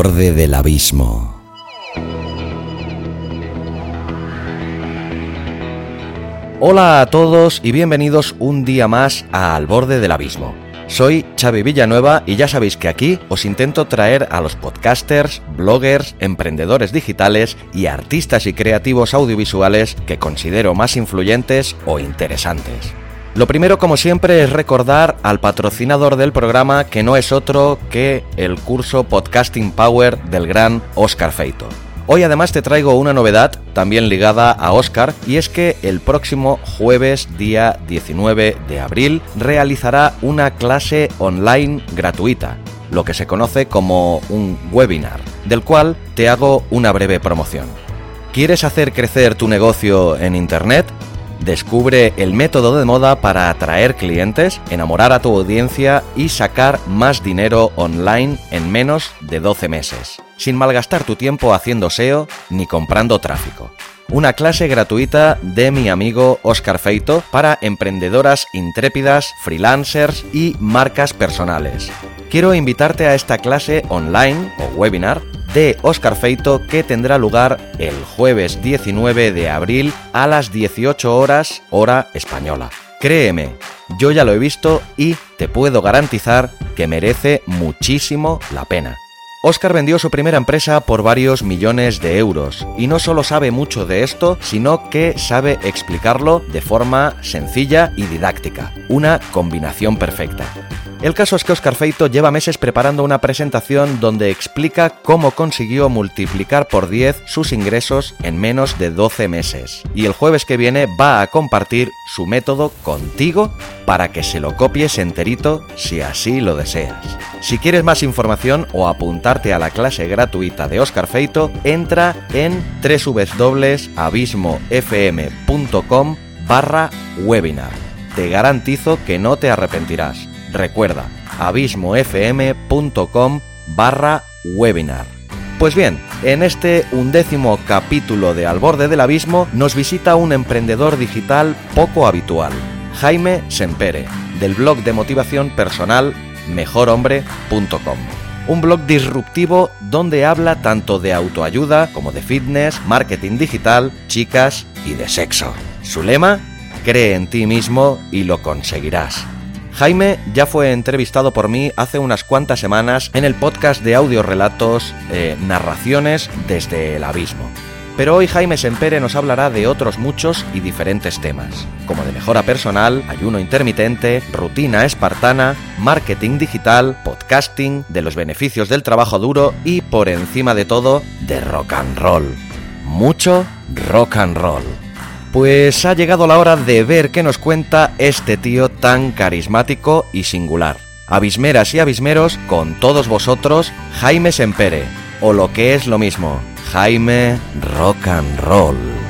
Borde del abismo. Hola a todos y bienvenidos un día más a Al borde del abismo. Soy Xavi Villanueva y ya sabéis que aquí os intento traer a los podcasters, bloggers, emprendedores digitales y artistas y creativos audiovisuales que considero más influyentes o interesantes. Lo primero, como siempre, es recordar al patrocinador del programa que no es otro que el curso Podcasting Power del gran Oscar Feito. Hoy además te traigo una novedad también ligada a Oscar y es que el próximo jueves día 19 de abril realizará una clase online gratuita, lo que se conoce como un webinar, del cual te hago una breve promoción. ¿Quieres hacer crecer tu negocio en Internet? Descubre el método de moda para atraer clientes, enamorar a tu audiencia y sacar más dinero online en menos de 12 meses, sin malgastar tu tiempo haciendo SEO ni comprando tráfico. Una clase gratuita de mi amigo Oscar Feito para emprendedoras intrépidas, freelancers y marcas personales. Quiero invitarte a esta clase online o webinar de Oscar Feito que tendrá lugar el jueves 19 de abril a las 18 horas hora española. Créeme, yo ya lo he visto y te puedo garantizar que merece muchísimo la pena. Oscar vendió su primera empresa por varios millones de euros y no solo sabe mucho de esto, sino que sabe explicarlo de forma sencilla y didáctica. Una combinación perfecta. El caso es que Oscar Feito lleva meses preparando una presentación donde explica cómo consiguió multiplicar por 10 sus ingresos en menos de 12 meses. Y el jueves que viene va a compartir su método contigo para que se lo copies enterito si así lo deseas. Si quieres más información o apuntarte a la clase gratuita de Oscar Feito, entra en www.abismofm.com barra webinar. Te garantizo que no te arrepentirás. Recuerda, abismofm.com barra webinar. Pues bien, en este undécimo capítulo de Al borde del abismo nos visita un emprendedor digital poco habitual, Jaime Sempere, del blog de motivación personal mejorhombre.com. Un blog disruptivo donde habla tanto de autoayuda como de fitness, marketing digital, chicas y de sexo. Su lema, cree en ti mismo y lo conseguirás. Jaime ya fue entrevistado por mí hace unas cuantas semanas en el podcast de audio relatos eh, Narraciones desde el Abismo. Pero hoy Jaime Sempere nos hablará de otros muchos y diferentes temas, como de mejora personal, ayuno intermitente, rutina espartana, marketing digital, podcasting, de los beneficios del trabajo duro y, por encima de todo, de rock and roll. Mucho rock and roll. Pues ha llegado la hora de ver qué nos cuenta este tío tan carismático y singular. Abismeras y abismeros, con todos vosotros, Jaime Sempere, o lo que es lo mismo, Jaime Rock and Roll.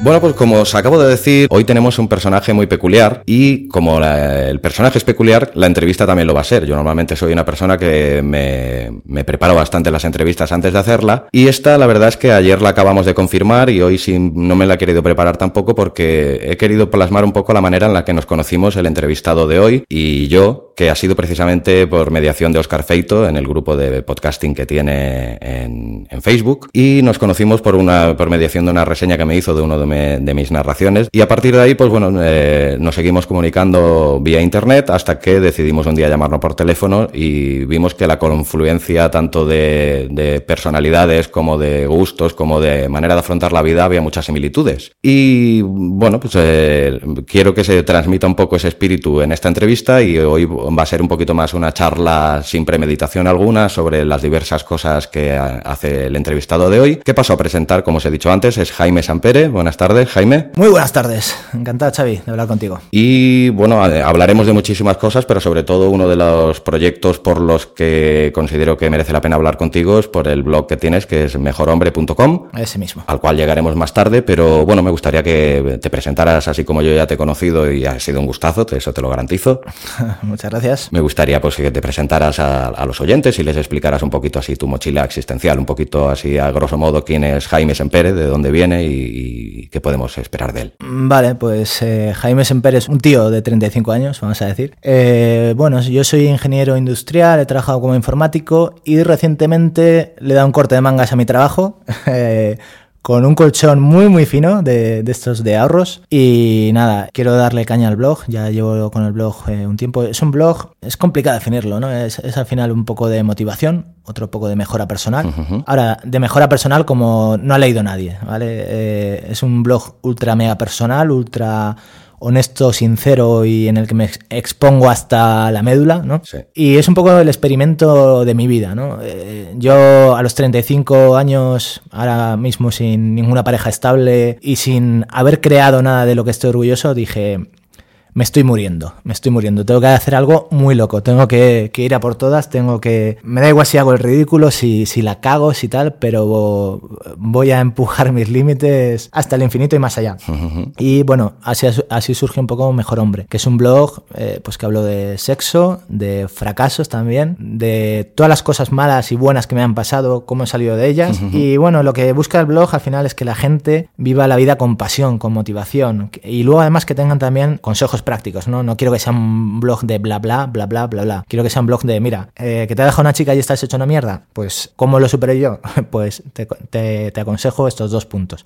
Bueno, pues como os acabo de decir, hoy tenemos un personaje muy peculiar y como la, el personaje es peculiar, la entrevista también lo va a ser. Yo normalmente soy una persona que me, preparo bastante las entrevistas antes de hacerla y esta la verdad es que ayer la acabamos de confirmar y hoy sí no me la he querido preparar tampoco porque he querido plasmar un poco la manera en la que nos conocimos el entrevistado de hoy y yo, que ha sido precisamente por mediación de Oscar Feito en el grupo de podcasting que tiene en, en Facebook y nos conocimos por una por mediación de una reseña que me hizo de uno de de mis narraciones. Y a partir de ahí, pues bueno, eh, nos seguimos comunicando vía internet hasta que decidimos un día llamarnos por teléfono y vimos que la confluencia tanto de, de personalidades como de gustos, como de manera de afrontar la vida, había muchas similitudes. Y bueno, pues eh, quiero que se transmita un poco ese espíritu en esta entrevista y hoy va a ser un poquito más una charla sin premeditación alguna sobre las diversas cosas que hace el entrevistado de hoy. ¿Qué paso a presentar, como os he dicho antes, es Jaime Sampere. Buenas tardes, Jaime. Muy buenas tardes. Encantado, Xavi, de hablar contigo. Y bueno, hablaremos de muchísimas cosas, pero sobre todo uno de los proyectos por los que considero que merece la pena hablar contigo es por el blog que tienes, que es mejorhombre.com. Ese mismo. Al cual llegaremos más tarde, pero bueno, me gustaría que te presentaras así como yo ya te he conocido y ha sido un gustazo, eso te lo garantizo. Muchas gracias. Me gustaría pues que te presentaras a, los oyentes y les explicaras un poquito así tu mochila existencial, un poquito así a grosso modo quién es Jaime Sempere, de dónde viene y, qué podemos esperar de él. Vale, pues eh, Jaime Sempere es un tío de 35 años, vamos a decir. Eh, bueno, yo soy ingeniero industrial, he trabajado como informático y recientemente le he dado un corte de mangas a mi trabajo. Con un colchón muy muy fino de, estos de ahorros y nada, quiero darle caña al blog, ya llevo con el blog eh, un tiempo, es un blog, es complicado definirlo, ¿no? Es, al final un poco de motivación, otro poco de mejora personal. Ahora, de mejora personal como no ha leído nadie, ¿vale? Eh, es un blog ultra mega personal, ultra honesto, sincero y en el que me expongo hasta la médula, ¿no? Y es un poco el experimento de mi vida, ¿no? Eh, yo a los 35 años, ahora mismo sin ninguna pareja estable y sin haber creado nada de lo que estoy orgulloso, dije, me estoy muriendo, me estoy muriendo. Tengo que hacer algo muy loco, tengo que, ir a por todas, tengo que... Me da igual si hago el ridículo, si, si la cago, si tal, pero voy a empujar mis límites hasta el infinito y más allá. Y bueno, así, así surge un poco Mejor Hombre, que es un blog eh, pues que hablo de sexo, de fracasos también, de todas las cosas malas y buenas que me han pasado, cómo he salido de ellas. Y bueno, lo que busca el blog al final es que la gente viva la vida con pasión, con motivación y luego además que tengan también consejos prácticos, ¿no? No quiero que sea un blog de bla bla, bla bla, bla bla. Quiero que sea un blog de, mira, eh, que te ha dejado una chica y estás hecho una mierda. Pues, ¿cómo lo superé yo? pues te, te, aconsejo estos dos puntos.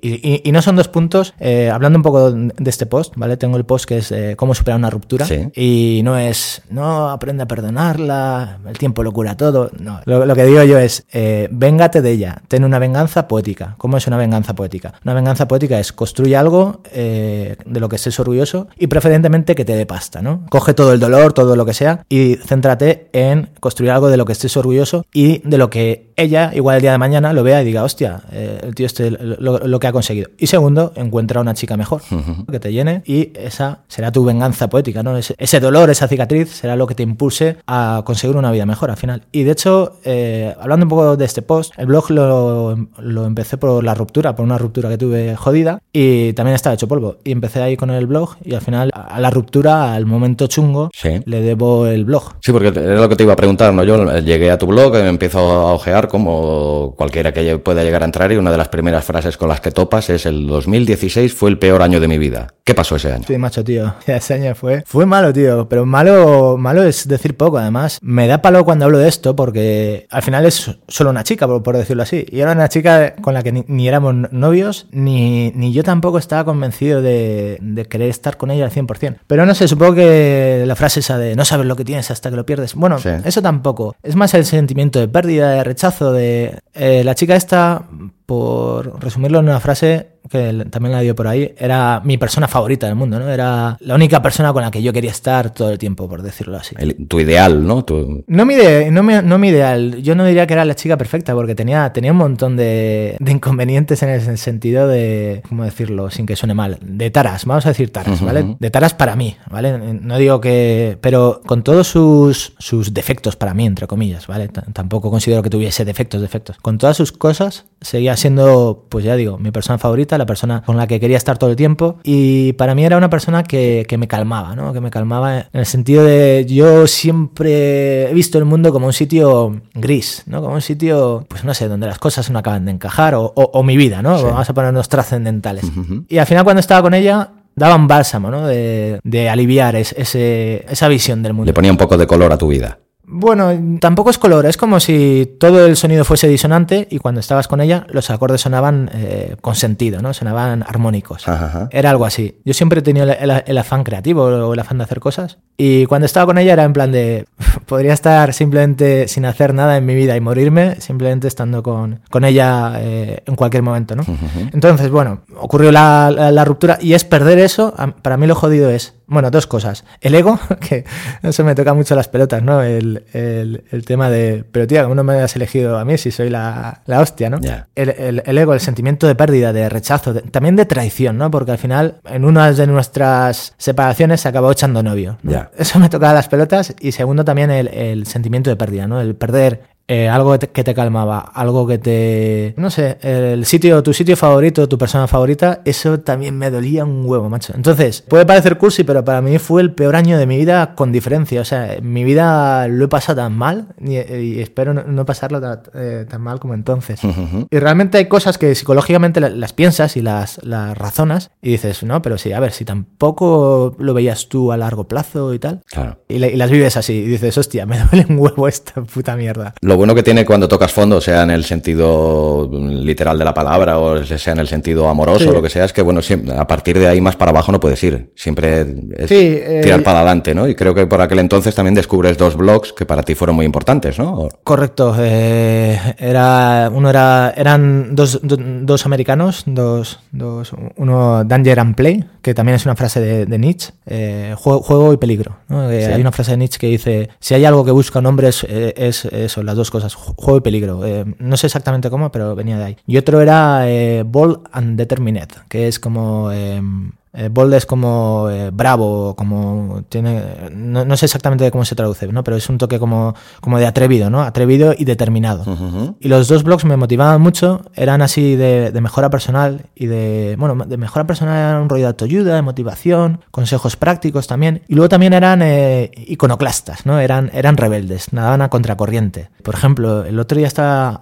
y, y, no son dos puntos, eh, hablando un poco de este post, ¿vale? Tengo el post que es eh, cómo superar una ruptura. Y no es, no, aprende a perdonarla, el tiempo lo cura todo. No, lo, lo que digo yo es, véngate de ella, ten una venganza poética. ¿Cómo es una venganza poética? Una venganza poética es construye algo de lo que estés orgulloso y preferentemente que te dé pasta, ¿no? Coge todo el dolor, todo lo que sea y céntrate en construir algo de lo que estés orgulloso y de lo que ella, igual el día de mañana, lo vea y diga, hostia, eh, el tío este lo, que ha conseguido. Y segundo, encuentra una chica mejor que te llene y esa será tu venganza poética, ¿no? Ese, dolor, esa cicatriz será lo que te impulse a conseguir una vida mejor al final. Y de hecho, eh, hablando un poco de este post, el blog lo, lo empecé por la ruptura, por una ruptura que tuve jodida y también estaba hecho polvo. Y empecé ahí con el blog y al final a la ruptura, al momento chungo, le debo el blog. Sí, porque era lo que te iba a preguntar, ¿no? Yo llegué a tu blog, me empiezo a ojear como cualquiera que pueda llegar a entrar y una de las primeras frases con las que topas es el 2016 fue el peor año de mi vida. ¿Qué pasó ese año? Sí, macho, tío. Ese año fue, fue malo, tío. Pero malo, malo es decir poco, además. Me da palo cuando hablo de esto porque al final es solo una chica, por, decirlo así. Y era una chica con la que ni, éramos novios, ni, ni yo tampoco estaba convencido de, de querer estar con ella al 100%. Pero no sé, supongo que la frase esa de no sabes lo que tienes hasta que lo pierdes. Bueno, eso tampoco. Es más el sentimiento de pérdida, de rechazo, de eh, la chica esta, por resumirlo en una frase, que también la dio por ahí, era mi persona favorita del mundo, ¿no? Era la única persona con la que yo quería estar todo el tiempo, por decirlo así. tu ideal, ¿no? No, mi no, mi ideal. Yo no diría que era la chica perfecta, porque tenía, tenía un montón de, inconvenientes en el sentido de, ¿cómo decirlo? Sin que suene mal. De taras, vamos a decir taras, ¿vale? De taras para mí, ¿vale? No digo que... Pero con todos sus, sus defectos para mí, entre comillas, ¿vale? tampoco considero que tuviese defectos, defectos. Con todas sus cosas, seguía siendo, pues ya digo, mi persona favorita la persona con la que quería estar todo el tiempo. Y para mí era una persona que, que me calmaba, ¿no? Que me calmaba en el sentido de yo siempre he visto el mundo como un sitio gris, ¿no? Como un sitio, pues no sé, donde las cosas no acaban de encajar o, o, mi vida, ¿no? Vamos a ponernos trascendentales. Y al final cuando estaba con ella, daban bálsamo, ¿no? De, de aliviar ese, esa visión del mundo. Le ponía un poco de color a tu vida. Bueno, tampoco es color, es como si todo el sonido fuese disonante y cuando estabas con ella los acordes sonaban eh, con sentido, ¿no? Sonaban armónicos. Era algo así. Yo siempre he tenido el, afán creativo o el afán de hacer cosas y cuando estaba con ella era en plan de, podría estar simplemente sin hacer nada en mi vida y morirme simplemente estando con, con ella eh, en cualquier momento, ¿no? Entonces, bueno, ocurrió la, la ruptura y es perder eso, para mí lo jodido es bueno, dos cosas. El ego, que eso me toca mucho las pelotas, ¿no? El, el, tema de, pero tía, ¿cómo no me has elegido a mí si soy la, la hostia, ¿no? El, el, ego, el sentimiento de pérdida, de rechazo, también de traición, ¿no? Porque al final, en una de nuestras separaciones se acabó echando novio. Eso me toca las pelotas. Y segundo, también el, sentimiento de pérdida, ¿no? El perder eh, algo que te calmaba, algo que te... No sé, el sitio, tu sitio favorito, tu persona favorita, eso también me dolía un huevo, macho. Entonces, puede parecer cursi, pero para mí fue el peor año de mi vida con diferencia. O sea, mi vida lo he pasado tan mal y, espero no, pasarlo eh, tan, mal como entonces. Y realmente hay cosas que psicológicamente las, piensas y las, las razonas y dices, no, pero sí, a ver, si tampoco lo veías tú a largo plazo y tal. Claro. Y, las vives así y dices, hostia, me duele un huevo esta puta mierda bueno que tiene cuando tocas fondo, sea en el sentido literal de la palabra o sea en el sentido amoroso o lo que sea, es que bueno, a partir de ahí más para abajo no puedes ir. Siempre es eh, tirar para adelante, ¿no? Y creo que por aquel entonces también descubres dos blogs que para ti fueron muy importantes, ¿no? Correcto. Eh, era, uno era, eran dos, dos americanos, dos, dos, uno Danger and Play, que también es una frase de, Nietzsche, eh, juego, y peligro. Hay una frase de Nietzsche que dice, si hay algo que busca un hombre es, es eso, las dos cosas, juego y peligro. Eh, no sé exactamente cómo, pero venía de ahí. Y otro era eh, Bold and Determined, que es como em, eh, bold es como eh, bravo, como tiene. No, sé exactamente cómo se traduce, ¿no? Pero es un toque como, como de atrevido, ¿no? Atrevido y determinado. Y los dos blogs me motivaban mucho, eran así de, mejora personal y de. Bueno, de mejora personal era un rollo de autoayuda, de motivación, consejos prácticos también. Y luego también eran eh, iconoclastas, ¿no? Eran, eran rebeldes, nadaban a contracorriente. Por ejemplo, el otro día estaba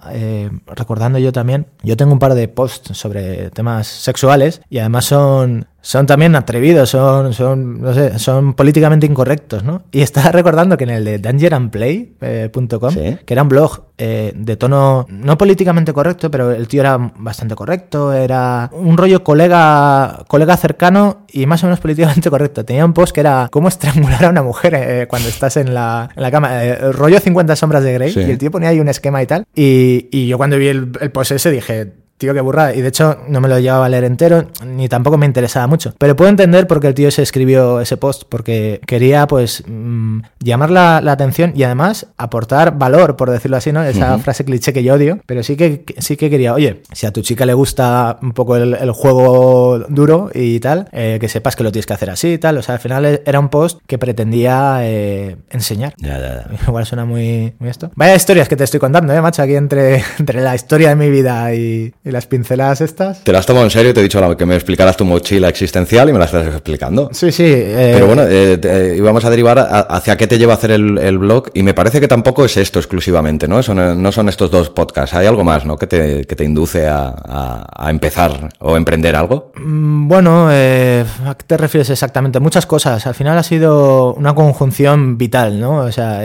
recordando yo también, yo tengo un par de posts sobre temas sexuales y además son son también atrevidos, son, son, no sé, son políticamente incorrectos, ¿no? Y estaba recordando que en el de dangerandplay.com, que era un blog eh, de tono no políticamente correcto, pero el tío era bastante correcto, era un rollo colega, colega cercano y más o menos políticamente correcto. Tenía un post que era cómo estrangular a una mujer eh, cuando estás en la, en la cama, eh, rollo 50 sombras de Grey, y el tío ponía ahí un esquema y tal. Y, y yo cuando vi el, el post ese dije, Tío, qué burrada. Y de hecho no me lo llevaba a leer entero, ni tampoco me interesaba mucho. Pero puedo entender por qué el tío se escribió ese post, porque quería pues mm, llamar la, atención y además aportar valor, por decirlo así, ¿no? Esa frase cliché que yo odio, pero sí que, sí que quería, oye, si a tu chica le gusta un poco el, juego duro y tal, eh, que sepas que lo tienes que hacer así y tal. O sea, al final era un post que pretendía eh, enseñar. Ya, ya, ya. Igual suena muy, muy, esto. Vaya historias que te estoy contando, ¿eh, macho? Aquí entre, entre la historia de mi vida y ¿Y las pinceladas estas? Te las tomo en serio, te he dicho que me explicaras tu mochila existencial y me las estás explicando. Sí, sí. Eh, Pero bueno, eh, íbamos a derivar hacia qué te lleva a hacer el, blog y me parece que tampoco es esto exclusivamente, ¿no? Son, no son estos dos podcasts, hay algo más, ¿no? Que te, que te induce a, empezar o emprender algo. Mm, bueno, eh, ¿a qué te refieres exactamente? Muchas cosas. Al final ha sido una conjunción vital, ¿no? O sea,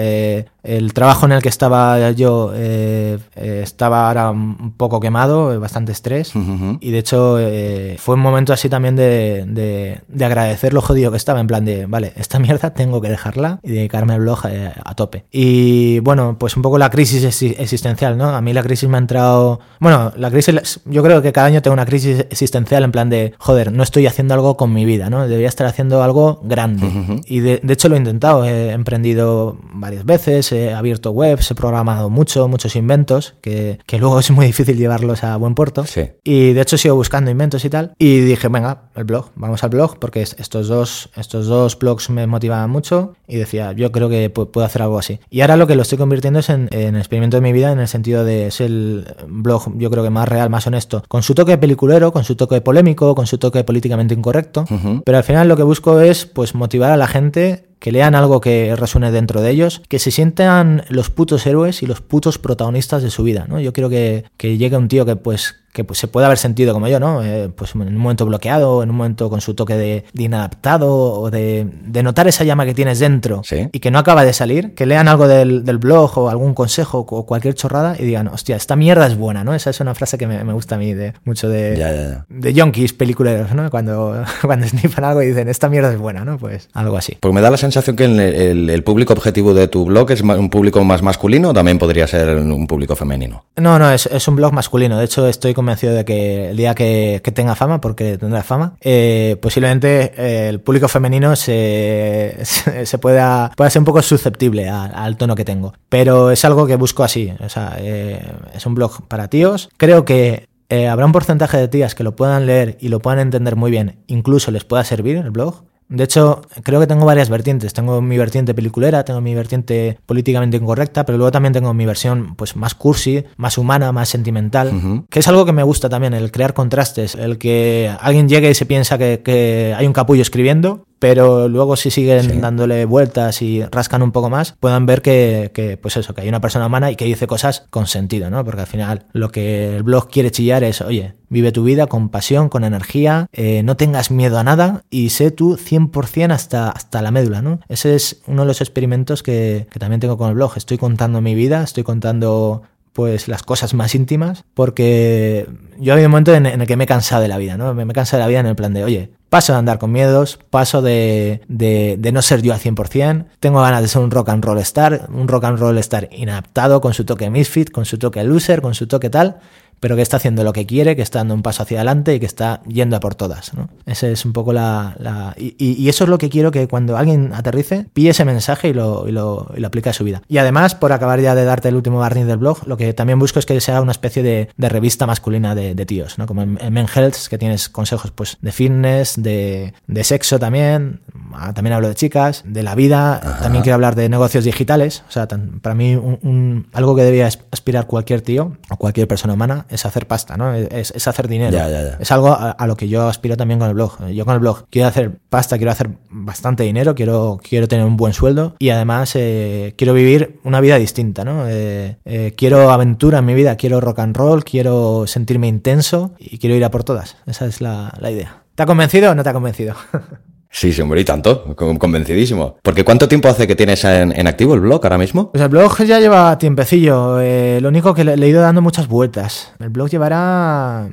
el trabajo en el que estaba yo eh, eh, estaba ahora un poco quemado, bastante estrés. Y de hecho eh, fue un momento así también de, de, agradecer lo jodido que estaba, en plan de, vale, esta mierda tengo que dejarla y dedicarme al blog a, tope. Y bueno, pues un poco la crisis existencial, ¿no? A mí la crisis me ha entrado... Bueno, la crisis, yo creo que cada año tengo una crisis existencial en plan de, joder, no estoy haciendo algo con mi vida, ¿no? Debería estar haciendo algo grande. Y de, de hecho lo he intentado, he emprendido varias veces he abierto webs, he programado mucho, muchos inventos, que, que luego es muy difícil llevarlos a buen puerto. Y de hecho sigo buscando inventos y tal. Y dije, venga, el blog, vamos al blog, porque estos dos, estos dos blogs me motivaban mucho y decía, yo creo que puedo hacer algo así. Y ahora lo que lo estoy convirtiendo es en, en experimento de mi vida, en el sentido de ser el blog, yo creo que más real, más honesto, con su toque peliculero, con su toque polémico, con su toque políticamente incorrecto. Pero al final lo que busco es pues motivar a la gente que lean algo que resuene dentro de ellos, que se sientan los putos héroes y los putos protagonistas de su vida, ¿no? Yo quiero que, que llegue un tío que pues que pues, se puede haber sentido como yo, ¿no? Eh, pues en un momento bloqueado, en un momento con su toque de, inadaptado o de, notar esa llama que tienes dentro y que no acaba de salir, que lean algo del, blog o algún consejo o cualquier chorrada y digan, hostia, esta mierda es buena, ¿no? Esa es una frase que me, gusta a mí de mucho de, de yonkis peliculeros, ¿no? Cuando, cuando snifan algo y dicen, esta mierda es buena, ¿no? Pues algo así. Pues me da la sensación que el, público objetivo de tu blog es un público más masculino o también podría ser un público femenino. No, no, es, es un blog masculino. De hecho, estoy convencido de que el día que, tenga fama, porque tendrá fama, eh, posiblemente eh, el público femenino se, se, pueda, pueda ser un poco susceptible al tono que tengo. Pero es algo que busco así. O sea, eh, es un blog para tíos. Creo que habrá un porcentaje de tías que lo puedan leer y lo puedan entender muy bien, incluso les pueda servir el blog. De hecho, creo que tengo varias vertientes. Tengo mi vertiente peliculera, tengo mi vertiente políticamente incorrecta, pero luego también tengo mi versión pues más cursi, más humana, más sentimental, que es algo que me gusta también, el crear contrastes, el que alguien llegue y se piensa que, que hay un capullo escribiendo pero luego si siguen dándole vueltas y rascan un poco más, puedan ver que, pues eso, que hay una persona humana y que dice cosas con sentido, ¿no? Porque al final lo que el blog quiere chillar es, oye, vive tu vida con pasión, con energía, eh, no tengas miedo a nada y sé tú 100% hasta, hasta la médula, ¿no? Ese es uno de los experimentos que, que también tengo con el blog. Estoy contando mi vida, estoy contando pues las cosas más íntimas, porque yo había un momento en, el que me he cansado de la vida, ¿no? Me, he cansado de la vida en el plan de, oye, paso de andar con miedos, paso de, de, no ser yo al 100%, tengo ganas de ser un rock and roll star, un rock and roll star inadaptado, con su toque misfit, con su toque loser, con su toque tal, pero que está haciendo lo que quiere, que está dando un paso hacia adelante y que está yendo a por todas. ¿no? Ese es un poco la... Y, eso es lo que quiero que cuando alguien aterrice, pille ese mensaje y lo, y lo, aplique a su vida. Y además, por acabar ya de darte el último barniz del blog, lo que también busco es que sea una especie de, de revista masculina de, de, tíos, ¿no? como en, Men Health, que tienes consejos pues, de fitness, de, de sexo también, ah, también hablo de chicas, de la vida, también quiero hablar de negocios digitales, o sea, para mí un, algo que debía aspirar cualquier tío o cualquier persona humana es hacer pasta, ¿no? Es, hacer dinero. Es algo a, lo que yo aspiro también con el blog. Yo con el blog quiero hacer pasta, quiero hacer bastante dinero, quiero, quiero tener un buen sueldo y además eh, quiero vivir una vida distinta, ¿no? Eh, eh, quiero aventura en mi vida, quiero rock and roll, quiero sentirme intenso y quiero ir a por todas. Esa es la, la idea. ¿Te ha convencido o no te ha convencido? Sí, sí, hombre, y tanto, convencidísimo. Porque ¿cuánto tiempo hace que tienes en, activo el blog ahora mismo? Pues el blog ya lleva tiempecillo, eh, lo único que le, le, he ido dando muchas vueltas. El blog llevará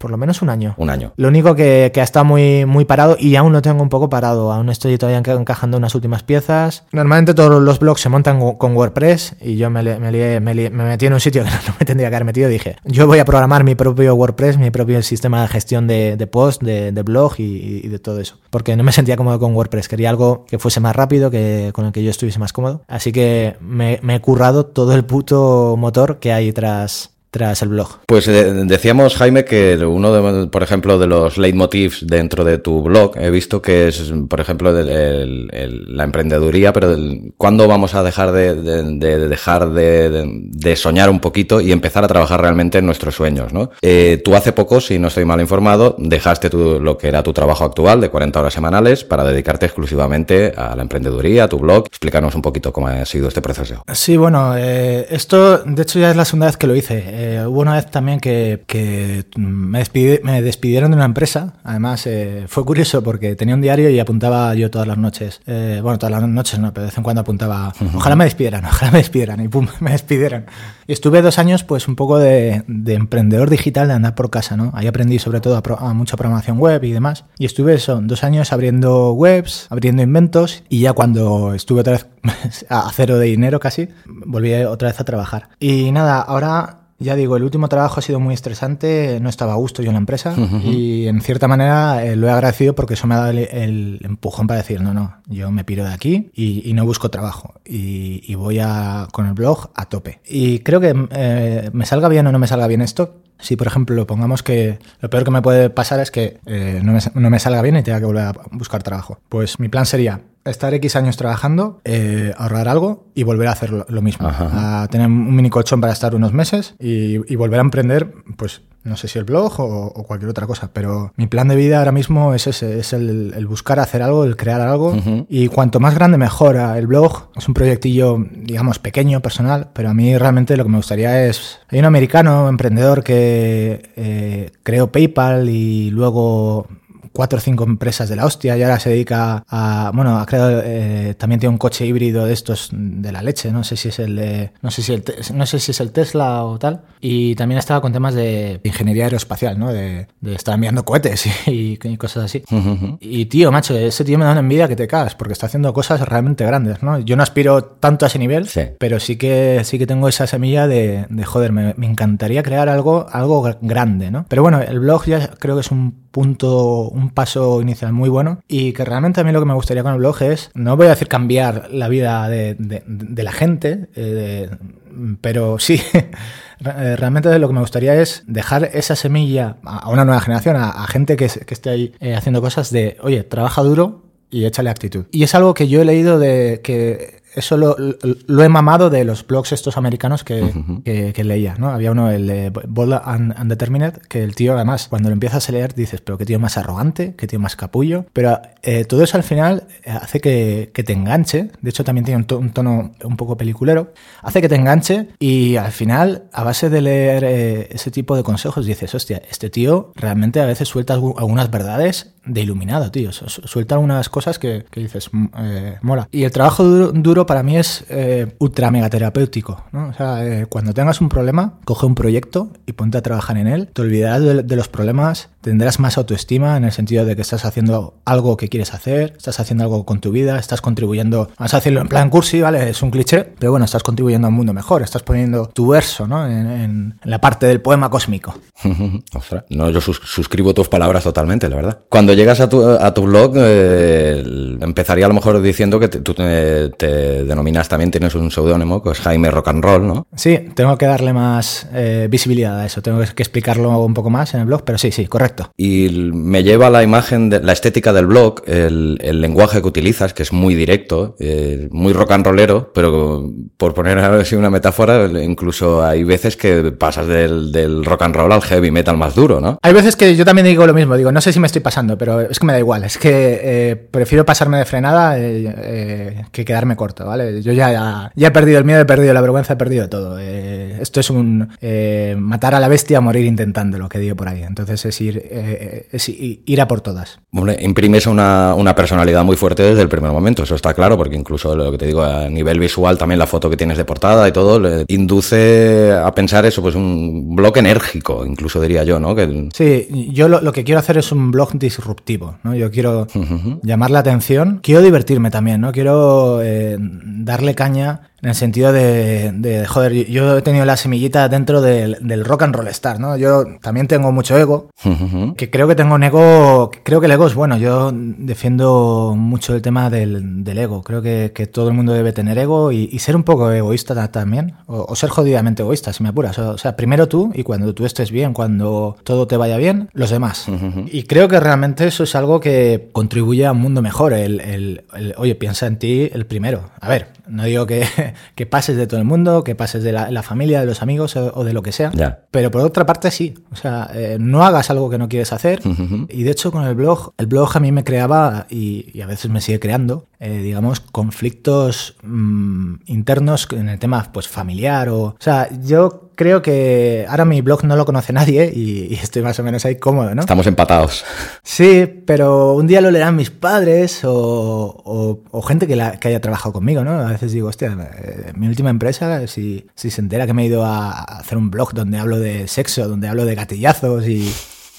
por lo menos un año. Un año. Lo único que, que está muy, muy parado y aún lo tengo un poco parado. Aún estoy todavía encajando unas últimas piezas. Normalmente todos los blogs se montan con WordPress y yo me, me, me, metí en un sitio que no me tendría que haber metido. Dije, yo voy a programar mi propio WordPress, mi propio sistema de gestión de, de post, de, de blog y, de todo eso. Porque no me sentía cómodo con WordPress. Quería algo que fuese más rápido, que con el que yo estuviese más cómodo. Así que me, me he currado todo el puto motor que hay tras, tras el blog? Pues eh, decíamos, Jaime, que uno, de, por ejemplo, de los leitmotivs dentro de tu blog, he visto que es, por ejemplo, la emprendeduría, pero ¿cuándo vamos a dejar de, dejar de, soñar un poquito y empezar a trabajar realmente en nuestros sueños? ¿no? Eh, tú hace poco, si no estoy mal informado, dejaste tu, lo que era tu trabajo actual de 40 horas semanales para dedicarte exclusivamente a la emprendeduría, a tu blog. Explícanos un poquito cómo ha sido este proceso. Sí, bueno, eh, esto de hecho ya es la segunda vez que lo hice eh, hubo una vez también que, me, me, despidieron de una empresa. Además, eh, fue curioso porque tenía un diario y apuntaba yo todas las noches. Eh, bueno, todas las noches no, pero de vez en cuando apuntaba. Ojalá me despidieran, ojalá me despidieran. Y pum, me despidieron. Y estuve dos años, pues un poco de, emprendedor digital, de andar por casa, ¿no? Ahí aprendí sobre todo a, mucha programación web y demás. Y estuve eso, dos años abriendo webs, abriendo inventos. Y ya cuando estuve otra vez a cero de dinero casi, volví otra vez a trabajar. Y nada, ahora ya digo, el último trabajo ha sido muy estresante, no estaba a gusto yo en la empresa y en cierta manera eh, lo he agradecido porque eso me ha dado el, empujón para decir, no, no, yo me piro de aquí y, no busco trabajo y, voy a, con el blog a tope. Y creo que eh, me salga bien o no me salga bien esto, si, por ejemplo, pongamos que lo peor que me puede pasar es que eh, no, me, no, me, salga bien y tenga que volver a buscar trabajo. Pues mi plan sería estar X años trabajando, eh, ahorrar algo y volver a hacer lo, mismo. A tener un mini colchón para estar unos meses y, volver a emprender, pues no sé si el blog o, cualquier otra cosa, pero mi plan de vida ahora mismo es ese, es el, buscar hacer algo, el crear algo, y cuanto más grande mejor. El blog es un proyectillo, digamos, pequeño, personal, pero a mí realmente lo que me gustaría es... Hay un americano emprendedor que eh, creó PayPal y luego cuatro o cinco empresas de la hostia y ahora se dedica a, bueno, ha creado, eh, también tiene un coche híbrido de estos de la leche, no sé si es el de, no sé si el, no sé si es el Tesla o tal, y también estaba con temas de ingeniería aeroespacial, ¿no? De, estar enviando cohetes y, cosas así. Y tío, macho, ese tío me da una envidia que te cagas porque está haciendo cosas realmente grandes, ¿no? Yo no aspiro tanto a ese nivel, pero sí que sí que tengo esa semilla de, de joder, me, me encantaría crear algo, algo grande, ¿no? Pero bueno, el blog ya creo que es un punto, un paso inicial muy bueno y que realmente a mí lo que me gustaría con el blog es, no voy a decir cambiar la vida de, la gente, eh, pero sí, eh, realmente lo que me gustaría es dejar esa semilla a una nueva generación, a, gente que, esté ahí eh, haciendo cosas de, oye, trabaja duro y échale actitud. Y es algo que yo he leído de que eso lo, he mamado de los blogs estos americanos que, leía, ¿no? Había uno, el de Bold and Undetermined, que el tío además, cuando lo empiezas a leer, dices, pero qué tío más arrogante, qué tío más capullo. Pero eh, todo eso al final hace que, te enganche. De hecho, también tiene un, tono un poco peliculero. Hace que te enganche y al final, a base de leer eh, ese tipo de consejos, dices, hostia, este tío realmente a veces suelta algunas verdades de iluminado, tío. Suelta algunas cosas que, dices, mm, eh, mola. Y el trabajo duro, para mí es eh, ultra mega terapéutico. O sea, eh, cuando tengas un problema, coge un proyecto y ponte a trabajar en él. Te olvidarás de, los problemas, tendrás más autoestima en el sentido de que estás haciendo algo que quieres hacer, estás haciendo algo con tu vida, estás contribuyendo, vas a decirlo en plan cursi, ¿vale? Es un cliché, pero bueno, estás contribuyendo a un mundo mejor, estás poniendo tu verso, ¿no? En, la parte del poema cósmico. Ostras, no, yo suscribo tus palabras totalmente, la verdad. Cuando llegas a tu, a tu blog, eh, empezaría a lo mejor diciendo que tú te, denominas también, tienes un seudónimo, que es Jaime Rock and Roll, ¿no? Sí, tengo que darle más eh, visibilidad a eso, tengo que explicarlo un poco más en el blog, pero sí, sí, correcto. Y me lleva la imagen, de, la estética del blog, el, lenguaje que utilizas, que es muy directo, eh, muy rock and rollero, pero por poner así una metáfora, incluso hay veces que pasas del, rock and roll al heavy metal más duro, ¿no? Hay veces que yo también digo lo mismo, digo, no sé si me estoy pasando, pero es que me da igual. Es que eh, prefiero pasarme de frenada eh, eh, que quedarme corto, ¿vale? Yo ya, ya, he perdido el miedo, he perdido la vergüenza, he perdido todo. esto es un matar a la bestia, morir intentando, lo que digo por ahí. Entonces es ir, es ir a por todas. Hombre, imprimes una, una, personalidad muy fuerte desde el primer momento, eso está claro, porque incluso lo que te digo, a nivel visual, también la foto que tienes de portada y todo, le induce a pensar eso, pues un blog enérgico, incluso diría yo, ¿no? Que... Sí, yo lo, lo que quiero hacer es un blog disruptivo, ¿no? Yo quiero llamar la atención, quiero divertirme también, ¿no? Quiero eh, darle caña en el sentido de, joder, yo he tenido la semillita dentro del, rock and roll star, ¿no? Yo también tengo mucho ego, que creo que tengo un ego, creo que el ego es bueno, yo defiendo mucho el tema del, ego, creo que, todo el mundo debe tener ego y, ser un poco egoísta también, o, ser jodidamente egoísta, si me apuras, o, sea, primero tú y cuando tú estés bien, cuando todo te vaya bien, los demás. Y creo que realmente eso es algo que contribuye a un mundo mejor, el, el oye, piensa en ti el primero. A ver, no digo que que pases de todo el mundo, que pases de la, familia, de los amigos o, de lo que sea. Pero por otra parte sí. O sea, eh, no hagas algo que no quieres hacer. Y de hecho con el blog, el blog a mí me creaba y, a veces me sigue creando, eh, digamos, conflictos mm, internos en el tema pues familiar o... O sea, yo creo que ahora mi blog no lo conoce nadie y, estoy más o menos ahí cómodo, ¿no? Estamos empatados. Sí, pero un día lo leerán mis padres o, gente que, que, haya trabajado conmigo, ¿no? A veces digo, hostia, eh, mi última empresa, si, si se entera que me he ido a hacer un blog donde hablo de sexo, donde hablo de gatillazos y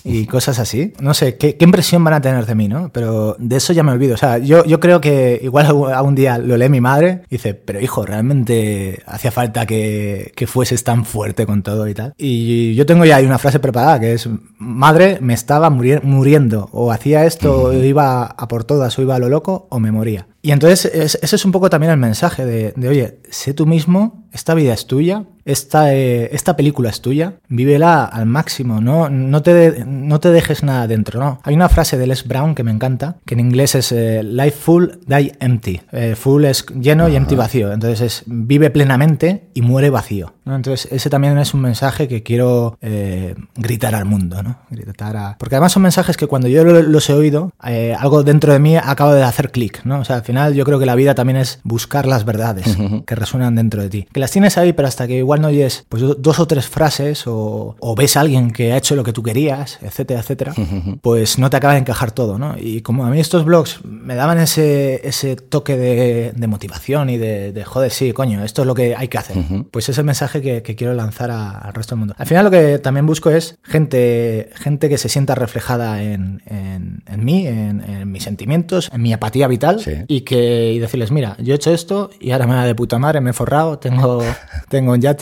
y cosas así. No sé, ¿qué, impresión van a tener de mí, no? Pero de eso ya me olvido. O sea, yo, yo creo que igual algún día lo lee mi madre y dice, pero hijo, realmente hacía falta que, que fueses tan fuerte con todo y tal. Y yo tengo ya ahí una frase preparada que es, madre, me estaba muriendo. O hacía esto, o iba a por todas, o iba a lo loco, o me moría. Y entonces ese es un poco también el mensaje de, de, oye, sé tú mismo, esta vida es tuya, esta, eh, esta película es tuya, vívela al máximo, no, no, te, no te dejes nada dentro, ¿no? Hay una frase de Les Brown que me encanta, que en inglés es eh, life full, die empty. Eh, full es lleno y empty vacío, entonces es vive plenamente y muere vacío. Entonces, ese también es un mensaje que quiero eh, gritar al mundo, ¿no? Gritar a... Porque además son mensajes que cuando yo los he oído, algo dentro de mí acaba de hacer clic, ¿no? O sea, al final yo creo que la vida también es buscar las verdades que resuenan dentro de ti. Que las tienes ahí, pero hasta que igual no oyes pues, dos o tres frases o, ves a alguien que ha hecho lo que tú querías, etcétera, etcétera, pues no te acaba de encajar todo, ¿no? Y como a mí estos blogs me daban ese, ese toque de, motivación y de, joder, sí, coño, esto es lo que hay que hacer. Pues es el mensaje que, quiero lanzar al resto del mundo. Al final lo que también busco es gente, gente que se sienta reflejada en, en, mí, en, mis sentimientos, en mi apatía vital y que y decirles, mira, yo he hecho esto y ahora me da de puta madre, me he forrado, tengo, tengo un yate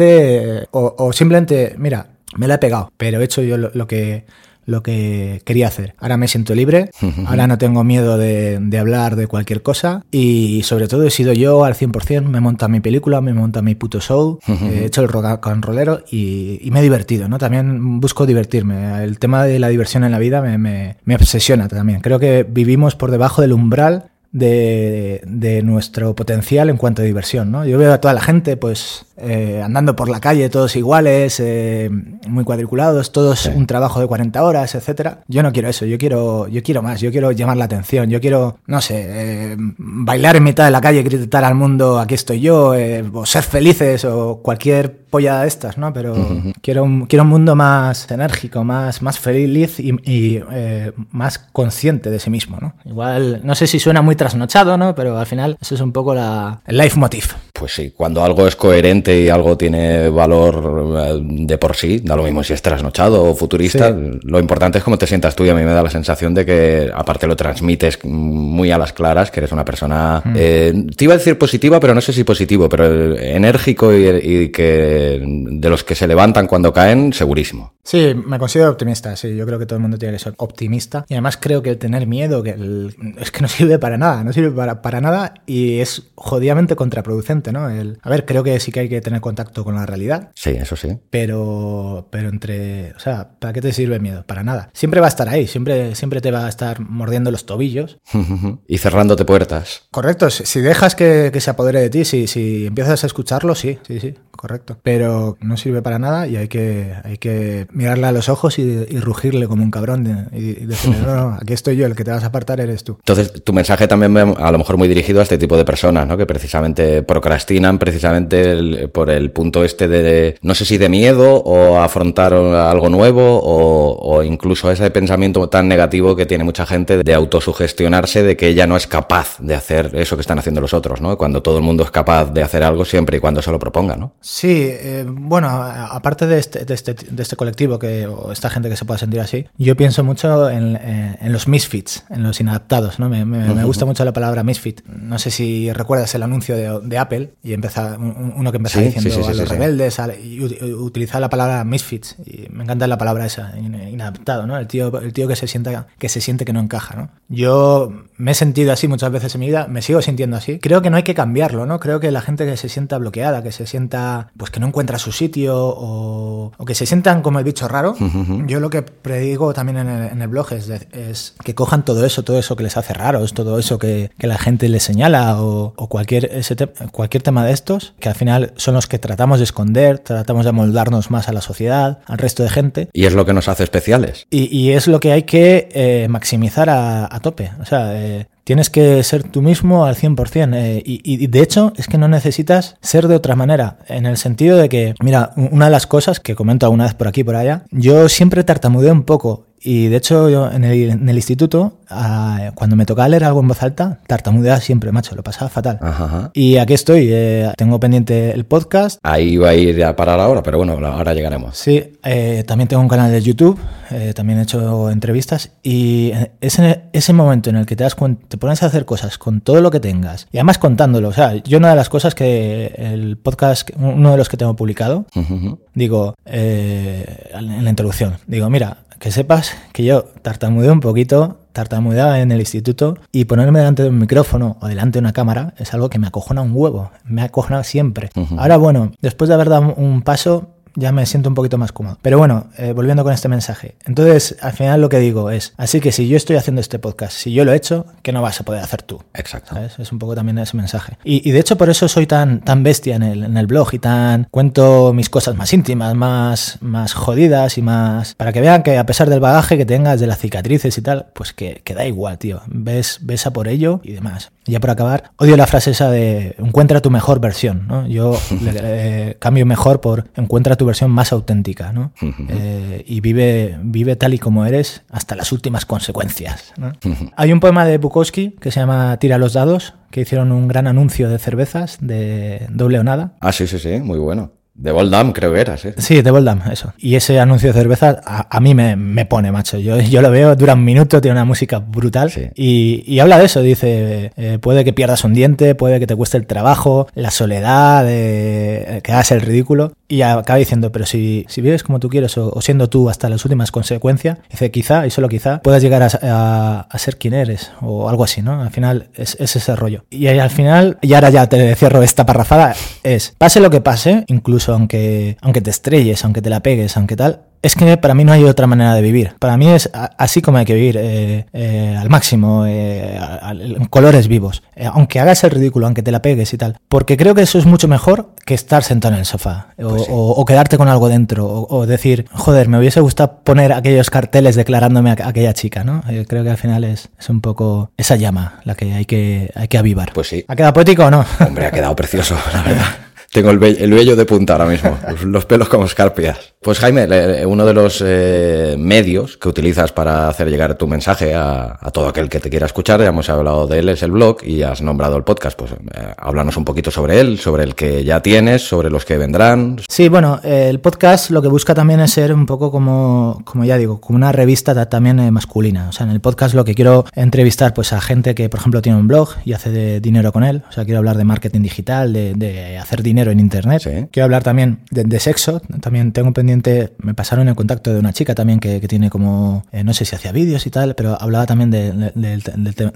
o, o simplemente, mira, me la he pegado, pero he hecho yo lo, que lo que quería hacer. Ahora me siento libre, ahora no tengo miedo de, hablar de cualquier cosa y sobre todo he sido yo al 100%, me monta mi película, me monta mi puto show, he hecho el rock and rollero y, me he divertido, ¿no? También busco divertirme. El tema de la diversión en la vida me, me obsesiona también. Creo que vivimos por debajo del umbral de, de, nuestro potencial en cuanto a diversión, ¿no? Yo veo a toda la gente, pues, eh, andando por la calle, todos iguales, eh, muy cuadriculados, todos un trabajo de 40 horas, etcétera. Yo no quiero eso, yo quiero, yo quiero más, yo quiero llamar la atención, yo quiero, no sé, eh, bailar en mitad de la calle, gritar al mundo, aquí estoy yo, o ser felices, o cualquier polla de estas, ¿no? Pero quiero, un, quiero un mundo más enérgico, más, más feliz y, más consciente de sí mismo, ¿no? Igual, no sé si suena muy trasnochado, ¿no? Pero al final eso es un poco la, el leitmotiv. Pues sí, cuando algo es coherente y algo tiene valor eh, de por sí, da lo mismo si es trasnochado o futurista, lo importante es cómo te sientas tú y a mí me da la sensación de que aparte lo transmites muy a las claras, que eres una persona, mm. eh, te iba a decir positiva, pero no sé si positivo, pero enérgico y, que de los que se levantan cuando caen, segurísimo. Sí, me considero optimista, sí, yo creo que todo el mundo tiene que ser optimista y además creo que el tener miedo que es que no sirve para nada, no sirve para, para nada y es jodidamente contraproducente, ¿no? El, a ver, creo que sí que hay que tener contacto con la realidad. Sí, eso sí. Pero, pero entre, o sea, ¿para qué te sirve el miedo? Para nada. Siempre va a estar ahí, siempre, siempre te va a estar mordiendo los tobillos. y cerrándote puertas. Correcto, si, dejas que, se apodere de ti, si, si empiezas a escucharlo, sí, sí, sí, correcto. Pero no sirve para nada y hay que, hay que mirarle a los ojos y, rugirle como un cabrón y, decirle, no, no, aquí estoy yo, el que te vas a apartar eres tú. Entonces, tu mensaje también a lo mejor muy dirigido a este tipo de personas, ¿no? Que precisamente procrastinan precisamente por el punto este de, no sé si de miedo o afrontar algo nuevo o, incluso ese pensamiento tan negativo que tiene mucha gente de autosugestionarse de que ella no es capaz de hacer eso que están haciendo los otros, ¿no? Cuando todo el mundo es capaz de hacer algo siempre y cuando se lo proponga, ¿no? Sí, eh, bueno, aparte de este, de este, de este colectivo que, o esta gente que se pueda sentir así, yo pienso mucho en, eh, en los misfits, en los inadaptados, ¿no? Me, me, gusta mucho la palabra misfit. No sé si recuerdas el anuncio de, de Apple y empieza uno que empezaba diciendo a los rebeldes y utilizar la palabra misfits y me encanta la palabra esa inadaptado no el tío el tío que se sienta que se siente que no encaja no yo me he sentido así muchas veces en mi vida me sigo sintiendo así creo que no hay que cambiarlo no creo que la gente que se sienta bloqueada que se sienta pues que no encuentra su sitio o, que se sientan como el bicho raro yo lo que predigo también en el, blog es, es, que cojan todo eso todo eso que les hace raros todo eso que, que la gente les señala o, cualquier ese cualquier tema de estos que al final son los que tratamos de esconder, tratamos de moldarnos más a la sociedad, al resto de gente. Y es lo que nos hace especiales. Y, es lo que hay que eh, maximizar a, tope. O sea, eh, tienes que ser tú mismo al 100%. Eh, y, y, de hecho es que no necesitas ser de otra manera, en el sentido de que, mira, una de las cosas que comento alguna vez por aquí por allá, yo siempre tartamudeo un poco y de hecho, yo en el, en el instituto, ah, cuando me tocaba leer algo en voz alta, tartamudeaba siempre, macho, lo pasaba fatal. Y aquí estoy, eh, tengo pendiente el podcast. Ahí va a ir a parar ahora, pero bueno, ahora llegaremos. Sí, eh, también tengo un canal de YouTube, eh, también he hecho entrevistas y es en ese momento en el que te das cuenta, te pones a hacer cosas con todo lo que tengas y además contándolo. O sea, yo una de las cosas que el podcast, uno de los que tengo publicado, digo, en la introducción, digo, mira, que sepas que yo tartamudeé un poquito, tartamudeaba en el instituto y ponerme delante de un micrófono o delante de una cámara es algo que me acojona un huevo, me ha acojonado siempre. Ahora, bueno, después de haber dado un paso, ya me siento un poquito más cómodo. Pero bueno, eh, volviendo con este mensaje. Entonces, al final lo que digo es, así que si yo estoy haciendo este podcast, si yo lo he hecho, ¿qué no vas a poder hacer tú? Exacto. Es un poco también ese mensaje. Y, de hecho por eso soy tan, tan bestia en el, en el blog y tan cuento mis cosas más íntimas, más, más jodidas y más... Para que vean que a pesar del bagaje que tengas, de las cicatrices y tal, pues que, que da igual, tío. Ves, ves a por ello y demás. Y ya por acabar, odio la frase esa de encuentra tu mejor versión, ¿no? Yo le, cambio mejor por encuentra tu versión más auténtica, ¿no? Eh, y vive, vive tal y como eres hasta las últimas consecuencias. ¿no? Hay un poema de Bukowski que se llama Tira los dados, que hicieron un gran anuncio de cervezas de doble o nada. Ah, sí, sí, sí, muy bueno. De Voldam creo que era, sí. Sí, de Voldam, eso. Y ese anuncio de cerveza a, mí me, me, pone, macho. Yo, yo lo veo, dura un minuto, tiene una música brutal. Y, y, habla de eso, dice, eh, puede que pierdas un diente, puede que te cueste el trabajo, la soledad, eh, que hagas el ridículo. Y acaba diciendo, pero si, si vives como tú quieres o, siendo tú hasta las últimas consecuencias, dice, quizá, y solo quizá, puedas llegar a, a, ser quien eres o algo así, ¿no? Al final es, es ese rollo. Y al final, y ahora ya te cierro esta parrafada, es, pase lo que pase, incluso aunque, aunque te estrelles, aunque te la pegues, aunque tal, es que para mí no hay otra manera de vivir. Para mí es así como hay que vivir, eh, eh, al máximo, eh, en colores vivos. aunque hagas el ridículo, aunque te la pegues y tal. Porque creo que eso es mucho mejor que estar sentado en el sofá. Pues o, quedarte con algo dentro. O, decir, joder, me hubiese gustado poner aquellos carteles declarándome a, aquella chica, ¿no? creo que al final es, es, un poco esa llama la que hay que, hay que avivar. Pues sí. ¿Ha quedado poético o no? Hombre, ha quedado precioso, la verdad. Tengo el, vello de punta ahora mismo, los pelos como escarpias. Pues Jaime, uno de los eh, medios que utilizas para hacer llegar tu mensaje a, todo aquel que te quiera escuchar, ya hemos hablado de él, es el blog y has nombrado el podcast. Pues eh, háblanos un poquito sobre él, sobre el que ya tienes, sobre los que vendrán. Sí, bueno, el podcast lo que busca también es ser un poco como, como ya digo, como una revista también eh, masculina. O sea, en el podcast lo que quiero entrevistar pues a gente que, por ejemplo, tiene un blog y hace de dinero con él. O sea, quiero hablar de marketing digital, de, de hacer dinero en Internet. Quiero hablar también de, sexo. También tengo pendiente, me pasaron el contacto de una chica también que, tiene como, eh, no sé si hacía vídeos y tal, pero hablaba también de,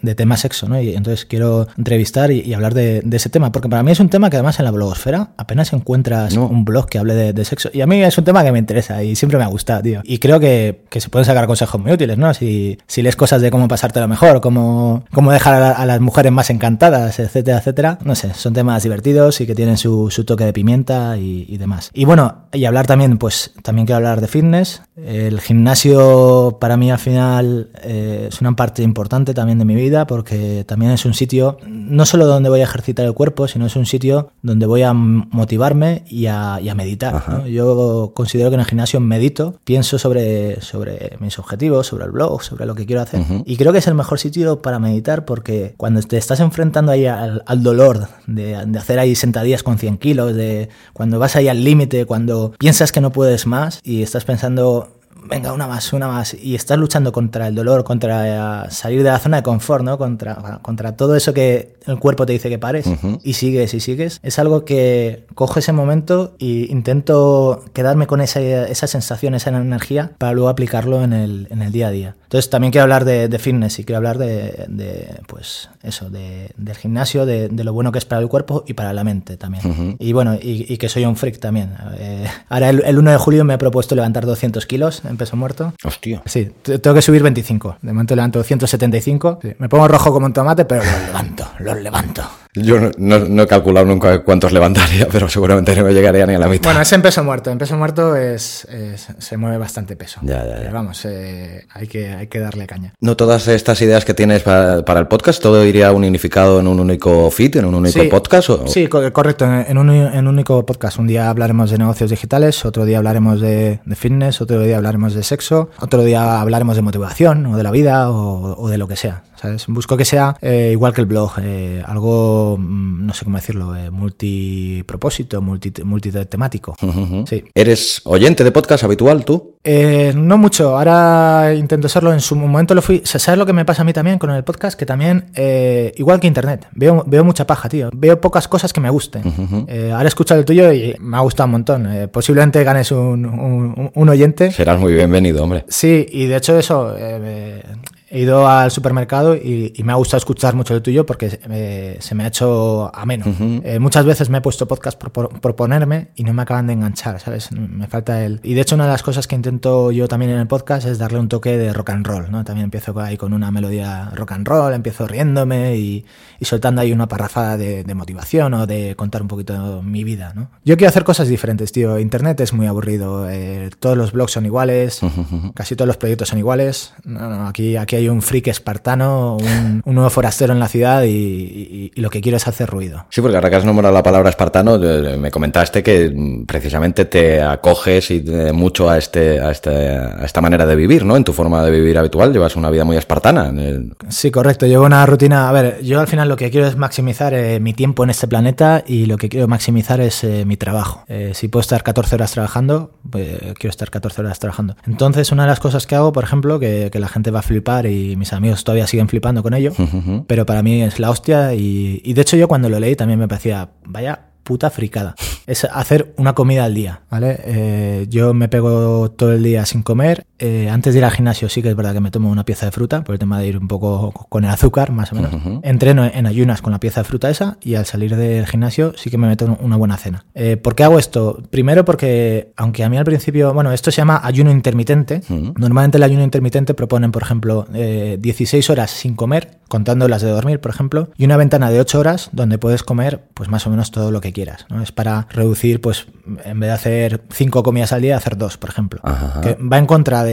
de tema sexo, ¿no? Y entonces quiero entrevistar y, hablar de, ese tema, porque para mí es un tema que además en la blogosfera apenas encuentras un blog que hable de, sexo. Y a mí es un tema que me interesa y siempre me ha gustado, tío. Y creo que, se pueden sacar consejos muy útiles, ¿no? Si, si lees cosas de cómo pasártelo mejor, cómo, cómo dejar a, las mujeres más encantadas, etcétera, etcétera. No sé, son temas divertidos y que tienen su, su toque de pimienta y, demás. Y bueno, y hablar también, pues también quiero hablar de fitness. El gimnasio para mí al final eh, es una parte importante también de mi vida porque también es un sitio, no solo donde voy a ejercitar el cuerpo, sino es un sitio donde voy a motivarme y a, meditar. Yo considero que en el gimnasio medito, pienso sobre, sobre mis objetivos, sobre el blog, sobre lo que quiero hacer. Y creo que es el mejor sitio para meditar porque cuando te estás enfrentando ahí al, dolor de, de hacer ahí sentadillas con 100 kilos, de cuando vas ahí al límite, cuando piensas que no puedes más y estás pensando, venga, una más, una más, y estás luchando contra el dolor, contra salir de la zona de confort, ¿no? Contra, contra todo eso que el cuerpo te dice que pares, y sigues y sigues, es algo que cojo ese momento e intento quedarme con esa, esa sensación, esa energía, para luego aplicarlo en el, en el día a día. Entonces también quiero hablar de, fitness y quiero hablar de, de pues eso, de, del gimnasio, de, lo bueno que es para el cuerpo y para la mente también. Y bueno, y, que soy un freak también. Eh, ahora el, el, 1 de julio me he propuesto levantar 200 kilos en peso muerto. Hostia. Sí, tengo que subir 25. De momento levanto 175. Me pongo rojo como un tomate, pero los levanto, los levanto. Yo no, he calculado nunca cuántos levantaría, pero seguramente no me llegaría ni a la mitad. Bueno, es en peso muerto. En peso muerto es, se mueve bastante peso. Ya, ya, ya. vamos, eh, hay, que, hay que darle caña. No todas estas ideas que tienes para, el podcast, todo iría unificado en un único feed, en un único podcast. Sí, correcto, en un, en un, único podcast. Un día hablaremos de negocios digitales, otro día hablaremos de, fitness, otro día hablaremos de sexo, otro día hablaremos de motivación o de la vida o de lo que sea. Busco que sea eh, igual que el blog, eh, algo, mm, no sé cómo decirlo, eh, multipropósito, multi, multitemático. sí. ¿Eres oyente de podcast habitual tú? no mucho, ahora intento serlo, en su momento lo fui. ¿Sabes lo que me pasa a mí también con el podcast? Que también, igual que internet, veo, veo mucha paja, tío. Veo pocas cosas que me gusten. ahora he escuchado el tuyo y me ha gustado un montón. posiblemente ganes un, un, oyente. Serás muy bienvenido, hombre. Sí, y de hecho eso he ido al supermercado y, me ha gustado escuchar mucho el tuyo porque eh, se me ha hecho ameno. Eh, muchas veces me he puesto podcast por, ponerme y no me acaban de enganchar, ¿sabes? Me falta el... Y de hecho una de las cosas que intento yo también en el podcast es darle un toque de rock and roll, ¿no? También empiezo ahí con una melodía rock and roll, empiezo riéndome y, soltando ahí una parrafada de, motivación o de contar un poquito mi vida, ¿no? Yo quiero hacer cosas diferentes, tío. Internet es muy aburrido. Eh, todos los blogs son iguales, casi todos los proyectos son iguales. aquí, aquí hay un freak espartano, un, nuevo forastero en la ciudad y, lo que quiero es hacer ruido. Sí, porque ahora que has nombrado la palabra espartano, eh, me comentaste que mm, precisamente te acoges y eh, mucho a, este, a, este, a esta manera de vivir, ¿no? En tu forma de vivir habitual, llevas una vida muy espartana. Sí, correcto. Llevo una rutina. A ver, yo al final lo que quiero es maximizar eh, mi tiempo en este planeta y lo que quiero maximizar es mi trabajo. si puedo estar 14 horas trabajando, pues quiero estar 14 horas trabajando. Entonces, una de las cosas que hago, por ejemplo, que, que la gente va a flipar y mis amigos todavía siguen flipando con ello, pero para mí es la hostia y, y de hecho yo cuando lo leí también me parecía, vaya puta fricada. Es hacer una comida al día, ¿vale? Eh, yo me pego todo el día sin comer. Eh, antes de ir al gimnasio sí que es verdad que me tomo una pieza de fruta, por el tema de ir un poco con el azúcar, más o menos. Entreno en ayunas con la pieza de fruta esa y al salir del gimnasio sí que me meto una buena cena. Eh, ¿Por qué hago esto? Primero porque, aunque a mí al principio, bueno, esto se llama ayuno intermitente. Normalmente el ayuno intermitente proponen, por ejemplo, 16 horas sin comer, contando las de dormir, por ejemplo, y una ventana de 8 horas donde puedes comer, pues más o menos todo lo que quieras. ¿no? Es para reducir, pues, en vez de hacer cinco comidas al día, hacer dos, por ejemplo. Que va en contra de,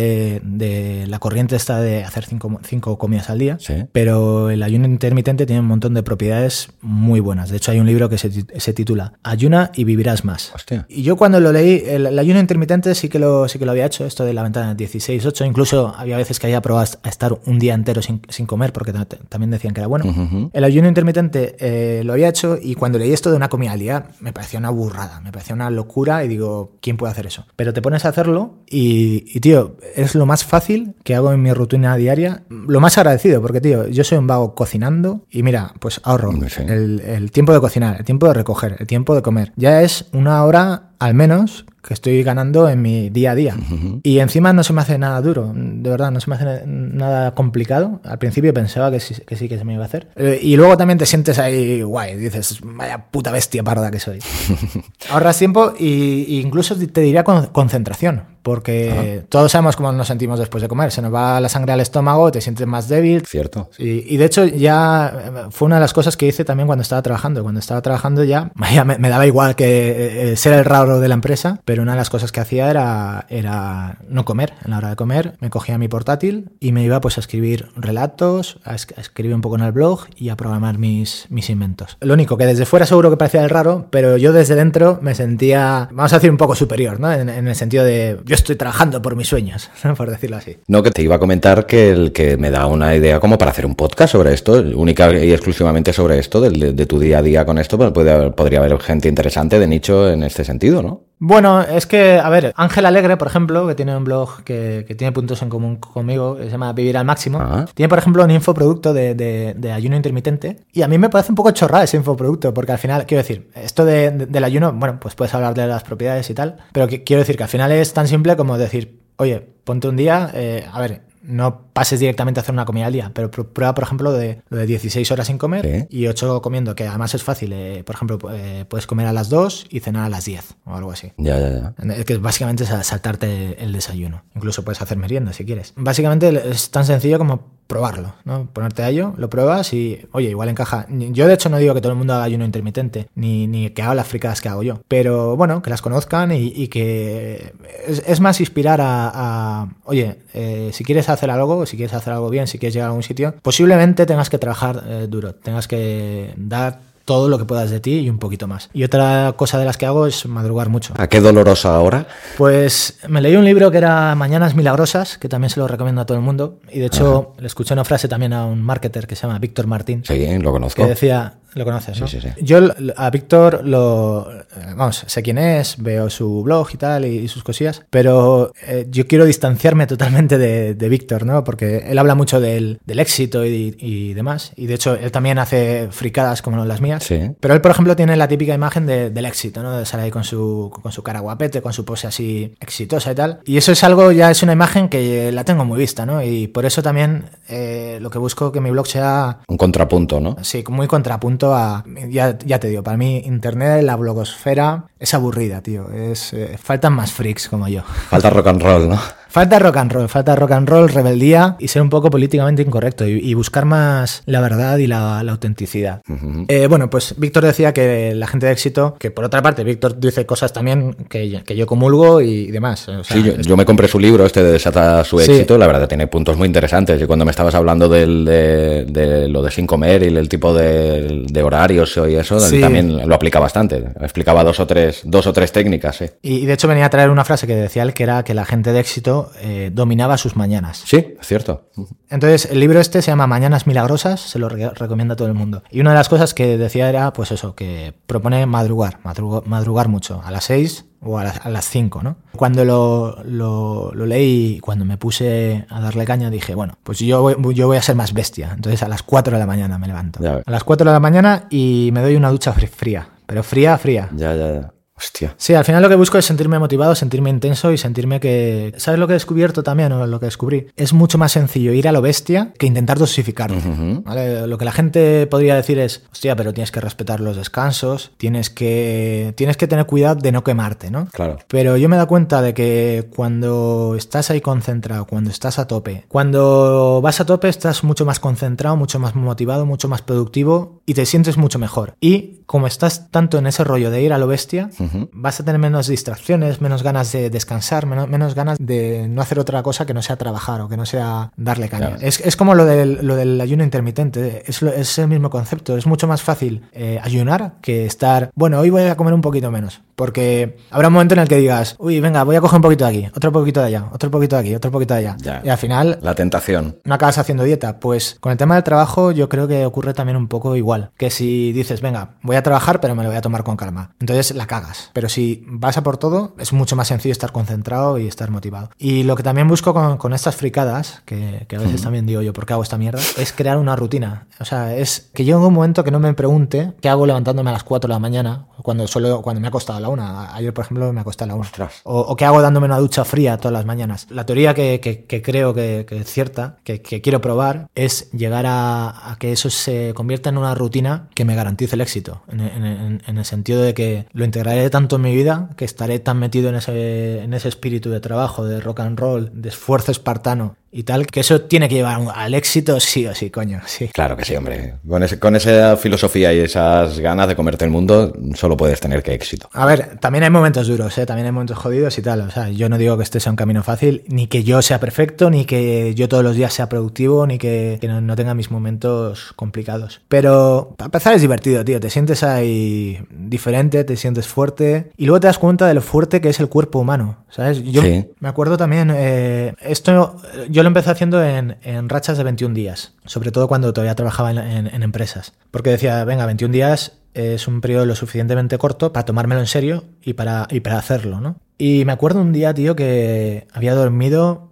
la corriente esta de hacer cinco, cinco comidas al día, pero el ayuno intermitente tiene un montón de propiedades muy buenas. De hecho, hay un libro que se, se titula Ayuna y vivirás más. Y yo cuando lo leí, el, ayuno intermitente sí que, lo, sí que lo había hecho, esto de la ventana 16-8, incluso había veces que había probado a estar un día entero sin, sin comer, porque también decían que era bueno. El ayuno intermitente eh, lo había hecho y cuando leí esto de una comida al día, me parecía una burrada, me parecía una locura y digo, ¿quién puede hacer eso? Pero te pones a hacerlo y, tío, es lo más fácil que hago en mi rutina diaria, lo más agradecido, porque, tío, yo soy un vago cocinando y mira, pues ahorro el, el tiempo de cocinar, el tiempo de recoger, el tiempo de comer. Ya es una hora al menos que estoy ganando en mi día a día. Y encima no se me hace nada duro, de verdad, no se me hace nada complicado. Al principio pensaba que sí que, sí que se me iba a hacer. Eh, y luego también te sientes ahí guay, dices, vaya puta bestia parda que soy. Ahorras tiempo e incluso te diría concentración, porque todos sabemos cómo nos sentimos después de comer. Se nos va la sangre al estómago, te sientes más débil. Cierto. Y, de hecho ya eh, fue una de las cosas que hice también cuando estaba trabajando. Cuando estaba trabajando ya, me, daba igual que eh, ser el raro de la empresa, pero una de las cosas que hacía era, era no comer. En la hora de comer me cogía mi portátil y me iba pues a escribir relatos, a, escribir un poco en el blog y a programar mis, mis inventos. Lo único que desde fuera seguro que parecía el raro, pero yo desde dentro me sentía, vamos a decir, un poco superior, ¿no? En, el sentido de yo estoy trabajando por mis sueños, por decirlo así. No, que te iba a comentar que el que me da una idea como para hacer un podcast sobre esto, única y exclusivamente sobre esto, de, de tu día a día con esto, pues puede, podría haber gente interesante de nicho en este sentido, ¿no? Bueno, es que, a ver, Ángel Alegre, por ejemplo, que tiene un blog que, tiene puntos en común conmigo, que se llama Vivir al Máximo, ah. tiene, por ejemplo, un infoproducto de, de, ayuno intermitente. Y a mí me parece un poco chorrada ese infoproducto, porque al final, quiero decir, esto de, del ayuno, bueno, pues puedes hablar de las propiedades y tal, pero quiero decir que al final es tan simple como decir, oye, ponte un día, eh, a ver, no pases directamente a hacer una comida al día, pero prueba, por ejemplo, de, lo de 16 horas sin comer y 8 comiendo, que además es fácil. Eh, por ejemplo, eh, puedes comer a las 2 y cenar a las 10 o algo así. Ya, ya, ya. Es que básicamente es saltarte el desayuno. Incluso puedes hacer merienda si quieres. Básicamente es tan sencillo como probarlo, ¿no? Ponerte a ello, lo pruebas y, oye, igual encaja. Yo, de hecho, no digo que todo el mundo haga ayuno intermitente, ni, ni que haga las fricadas que hago yo, pero bueno, que las conozcan y, que es, más inspirar a, oye, eh, si quieres hacer algo, si quieres hacer algo bien, si quieres llegar a algún sitio, posiblemente tengas que trabajar eh, duro, tengas que dar todo lo que puedas de ti y un poquito más. Y otra cosa de las que hago es madrugar mucho. ¿A qué dolorosa ahora? Pues me leí un libro que era Mañanas Milagrosas, que también se lo recomiendo a todo el mundo. Y de hecho le escuché una frase también a un marketer que se llama Víctor Martín. Sí, lo conozco. Que decía, Lo conoces, ¿no? Sí, sí, sí. Yo a Víctor lo... Vamos, sé quién es, veo su blog y tal y, y sus cosillas, pero eh, yo quiero distanciarme totalmente de, de Víctor, ¿no? Porque él habla mucho del, del éxito y, y demás, y de hecho él también hace fricadas como las mías, Sí. pero él, por ejemplo, tiene la típica imagen de- del éxito, ¿no? De salir ahí con su, con su cara guapete, con su pose así exitosa y tal. Y eso es algo, ya es una imagen que la tengo muy vista, ¿no? Y por eso también eh, lo que busco que mi blog sea Un contrapunto, ¿no? Sí, muy contrapunto a. Ya, ya te digo, para mí, Internet, la blogosfera, es aburrida, tío. Es, eh, faltan más freaks como yo. Falta rock and roll, ¿no? Falta rock and roll, falta rock and roll, rebeldía y ser un poco políticamente incorrecto y, y buscar más la verdad y la, la autenticidad. Eh, bueno, pues Víctor decía que la gente de éxito, que por otra parte, Víctor dice cosas también que, que yo comulgo y demás. O sea, Sí, yo, me compré su libro, este de Desata su Sí. éxito, la verdad tiene puntos muy interesantes. Y cuando me estabas hablando del, de, de lo de sin comer y el tipo de, de horarios y eso, Sí. también lo aplica bastante. Explicaba dos o tres, dos o tres técnicas, y, y de hecho venía a traer una frase que decía él, que era que la gente de éxito eh, dominaba sus mañanas. Sí, es cierto. Entonces, el libro este se llama Mañanas Milagrosas, se lo re- recomienda a todo el mundo. Y una de las cosas que decía era, pues eso, que propone madrugar, madrugar mucho, a las 6 o a las, a las 5, ¿no? Cuando lo, lo, lo leí cuando me puse a darle caña, dije, bueno, pues yo voy, yo voy a ser más bestia. Entonces, a las 4 de la mañana me levanto. Ya. A las 4 de la mañana y me doy una ducha fría, pero fría, fría. Ya, ya, ya. Hostia. Sí, al final lo que busco es sentirme motivado, sentirme intenso y sentirme que... ¿Sabes lo que he descubierto también o lo que descubrí? Es mucho más sencillo ir a lo bestia que intentar dosificarlo. ¿vale? Lo que la gente podría decir es, hostia, pero tienes que respetar los descansos, tienes que, tienes que tener cuidado de no quemarte, ¿no? Claro. Pero yo me dado cuenta de que cuando estás ahí concentrado, cuando estás a tope, cuando vas a tope estás mucho más concentrado, mucho más motivado, mucho más productivo y te sientes mucho mejor. Y como estás tanto en ese rollo de ir a lo bestia, Vas a tener menos distracciones, menos ganas de descansar, menos, menos ganas de no hacer otra cosa que no sea trabajar o que no sea darle caña. Claro. Es, es como lo del, lo del ayuno intermitente, es, lo- es el mismo concepto. Es mucho más fácil eh, ayunar que estar, bueno, hoy voy a comer un poquito menos. Porque habrá un momento en el que digas, uy, venga, voy a coger un poquito de aquí, otro poquito de allá, otro poquito de aquí, otro poquito de allá. Ya. Y al final La tentación. no acabas haciendo dieta. Pues con el tema del trabajo yo creo que ocurre también un poco igual. Que si dices, venga, voy a trabajar pero me lo voy a tomar con calma. Entonces la cagas. Pero si vas a por todo, es mucho más sencillo estar concentrado y estar motivado. Y lo que también busco con, con estas fricadas, que, que a veces también digo yo, ¿por qué hago esta mierda? Es crear una rutina. O sea, es que llegue un momento que no me pregunte qué hago levantándome a las 4 de la mañana, cuando solo cuando me ha costado la una. Ayer, por ejemplo, me ha costado a la una. O, o qué hago dándome una ducha fría todas las mañanas. La teoría que, que- que creo que, que es cierta, que, quiero probar, es llegar a, a que eso se convierta en una rutina que me garantice el éxito. En- en el sentido de que lo integraré tanto en mi vida, que estaré tan metido en ese, en ese espíritu de trabajo, de rock and roll, de esfuerzo espartano y tal, que eso tiene que llevar al éxito sí o sí, coño, sí. Claro que sí, hombre. Con, ese- con esa filosofía y esas ganas de comerte el mundo, solo puedes tener que éxito. A ver, también hay momentos duros, ¿eh? también hay momentos jodidos y tal. O sea, yo no digo que este sea un camino fácil, ni que yo sea perfecto, ni que yo todos los días sea productivo, ni que, que no, no tenga mis momentos complicados. Pero para empezar es divertido, tío. Te sientes ahí diferente, te sientes fuerte y luego te das cuenta de lo fuerte que es el cuerpo humano, ¿sabes? Yo Sí. me acuerdo también, eh, esto eh, yo lo empecé haciendo en, en rachas de 21 días, sobre todo cuando todavía trabajaba en, en- en empresas, porque decía, venga, 21 días es un periodo lo suficientemente corto para tomármelo en serio y para, y para hacerlo, ¿no? Y me acuerdo un día, tío, que había dormido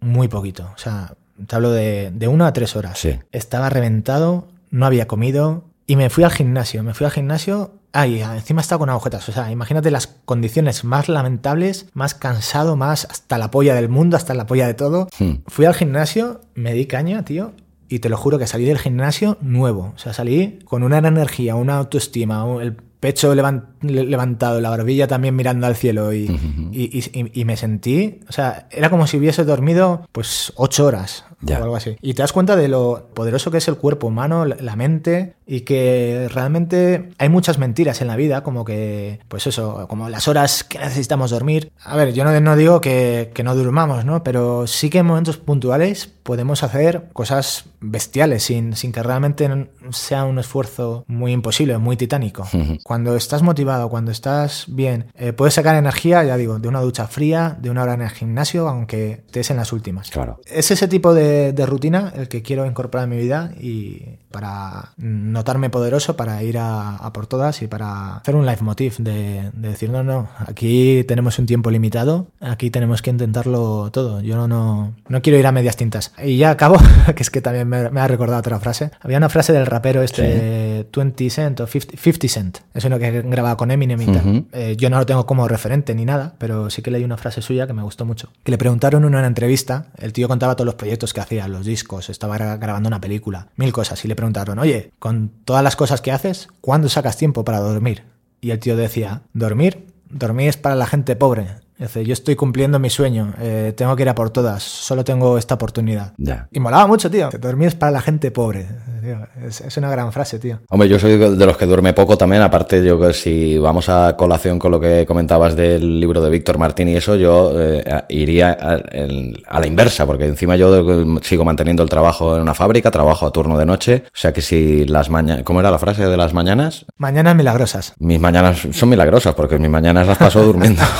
muy poquito, o sea, te hablo de, de una a tres horas. Sí. Estaba reventado, no había comido y me fui al gimnasio. Me fui al gimnasio. Ay, encima estaba con agujetas. O sea, imagínate las condiciones más lamentables, más cansado, más hasta la polla del mundo, hasta la polla de todo. Hmm. Fui al gimnasio, me di caña, tío. Y te lo juro que salí del gimnasio nuevo. O sea, salí con una energía, una autoestima, el pecho levan- le- levantado, la barbilla también mirando al cielo. Y, y- y- y- y me sentí, o sea, era como si hubiese dormido pues ocho horas Ya. o algo así. Y te das cuenta de lo poderoso que es el cuerpo humano, la- mente, y que realmente hay muchas mentiras en la vida, como que, pues eso, como las horas que necesitamos dormir. A ver, yo no, no digo que, que no durmamos, ¿no? Pero sí que en momentos puntuales podemos hacer cosas bestiales sin, sin que realmente sea un esfuerzo muy imposible, muy titánico. Cuando estás motivado motivado, cuando estás bien, eh, puedes sacar energía, ya digo, de una ducha fría, de una hora en el gimnasio, aunque estés en las últimas. Claro. Es ese tipo de, de rutina el que quiero incorporar en mi vida y para notarme poderoso, para ir a, a por todas y para hacer un leitmotiv de, de decir, no, no, aquí tenemos un tiempo limitado, aquí tenemos que intentarlo todo. Yo no, no, no quiero ir a medias tintas. Y ya acabo, que es que también me, me ha recordado otra frase. Había una frase del rapero este 20 Cent o 50, 50 Cent. Es uno que grababa con Eminem y tal. Eh, yo no lo tengo como referente ni nada, pero sí que leí una frase suya que me gustó mucho. Que le preguntaron en una entrevista, el tío contaba todos los proyectos que hacía, los discos, estaba gra- grabando una película, mil cosas, y le preguntaron, oye, con todas las cosas que haces, ¿cuándo sacas tiempo para dormir? Y el tío decía, ¿dormir? Dormir es para la gente pobre. Yo estoy cumpliendo mi sueño, eh, tengo que ir a por todas, solo tengo esta oportunidad. Ya. Y molaba mucho, tío. Dormir es para la gente pobre. tío. Es, es una gran frase, tío. Hombre, yo soy de los que duerme poco también, aparte yo que si vamos a colación con lo que comentabas del libro de Víctor Martín y eso, yo eh, iría a, el- a la inversa, porque encima yo sigo manteniendo el trabajo en una fábrica, trabajo a turno de noche, o sea que si las mañanas, ¿cómo era la frase de las mañanas? Mañanas milagrosas. Mis mañanas son milagrosas, porque mis mañanas las paso durmiendo.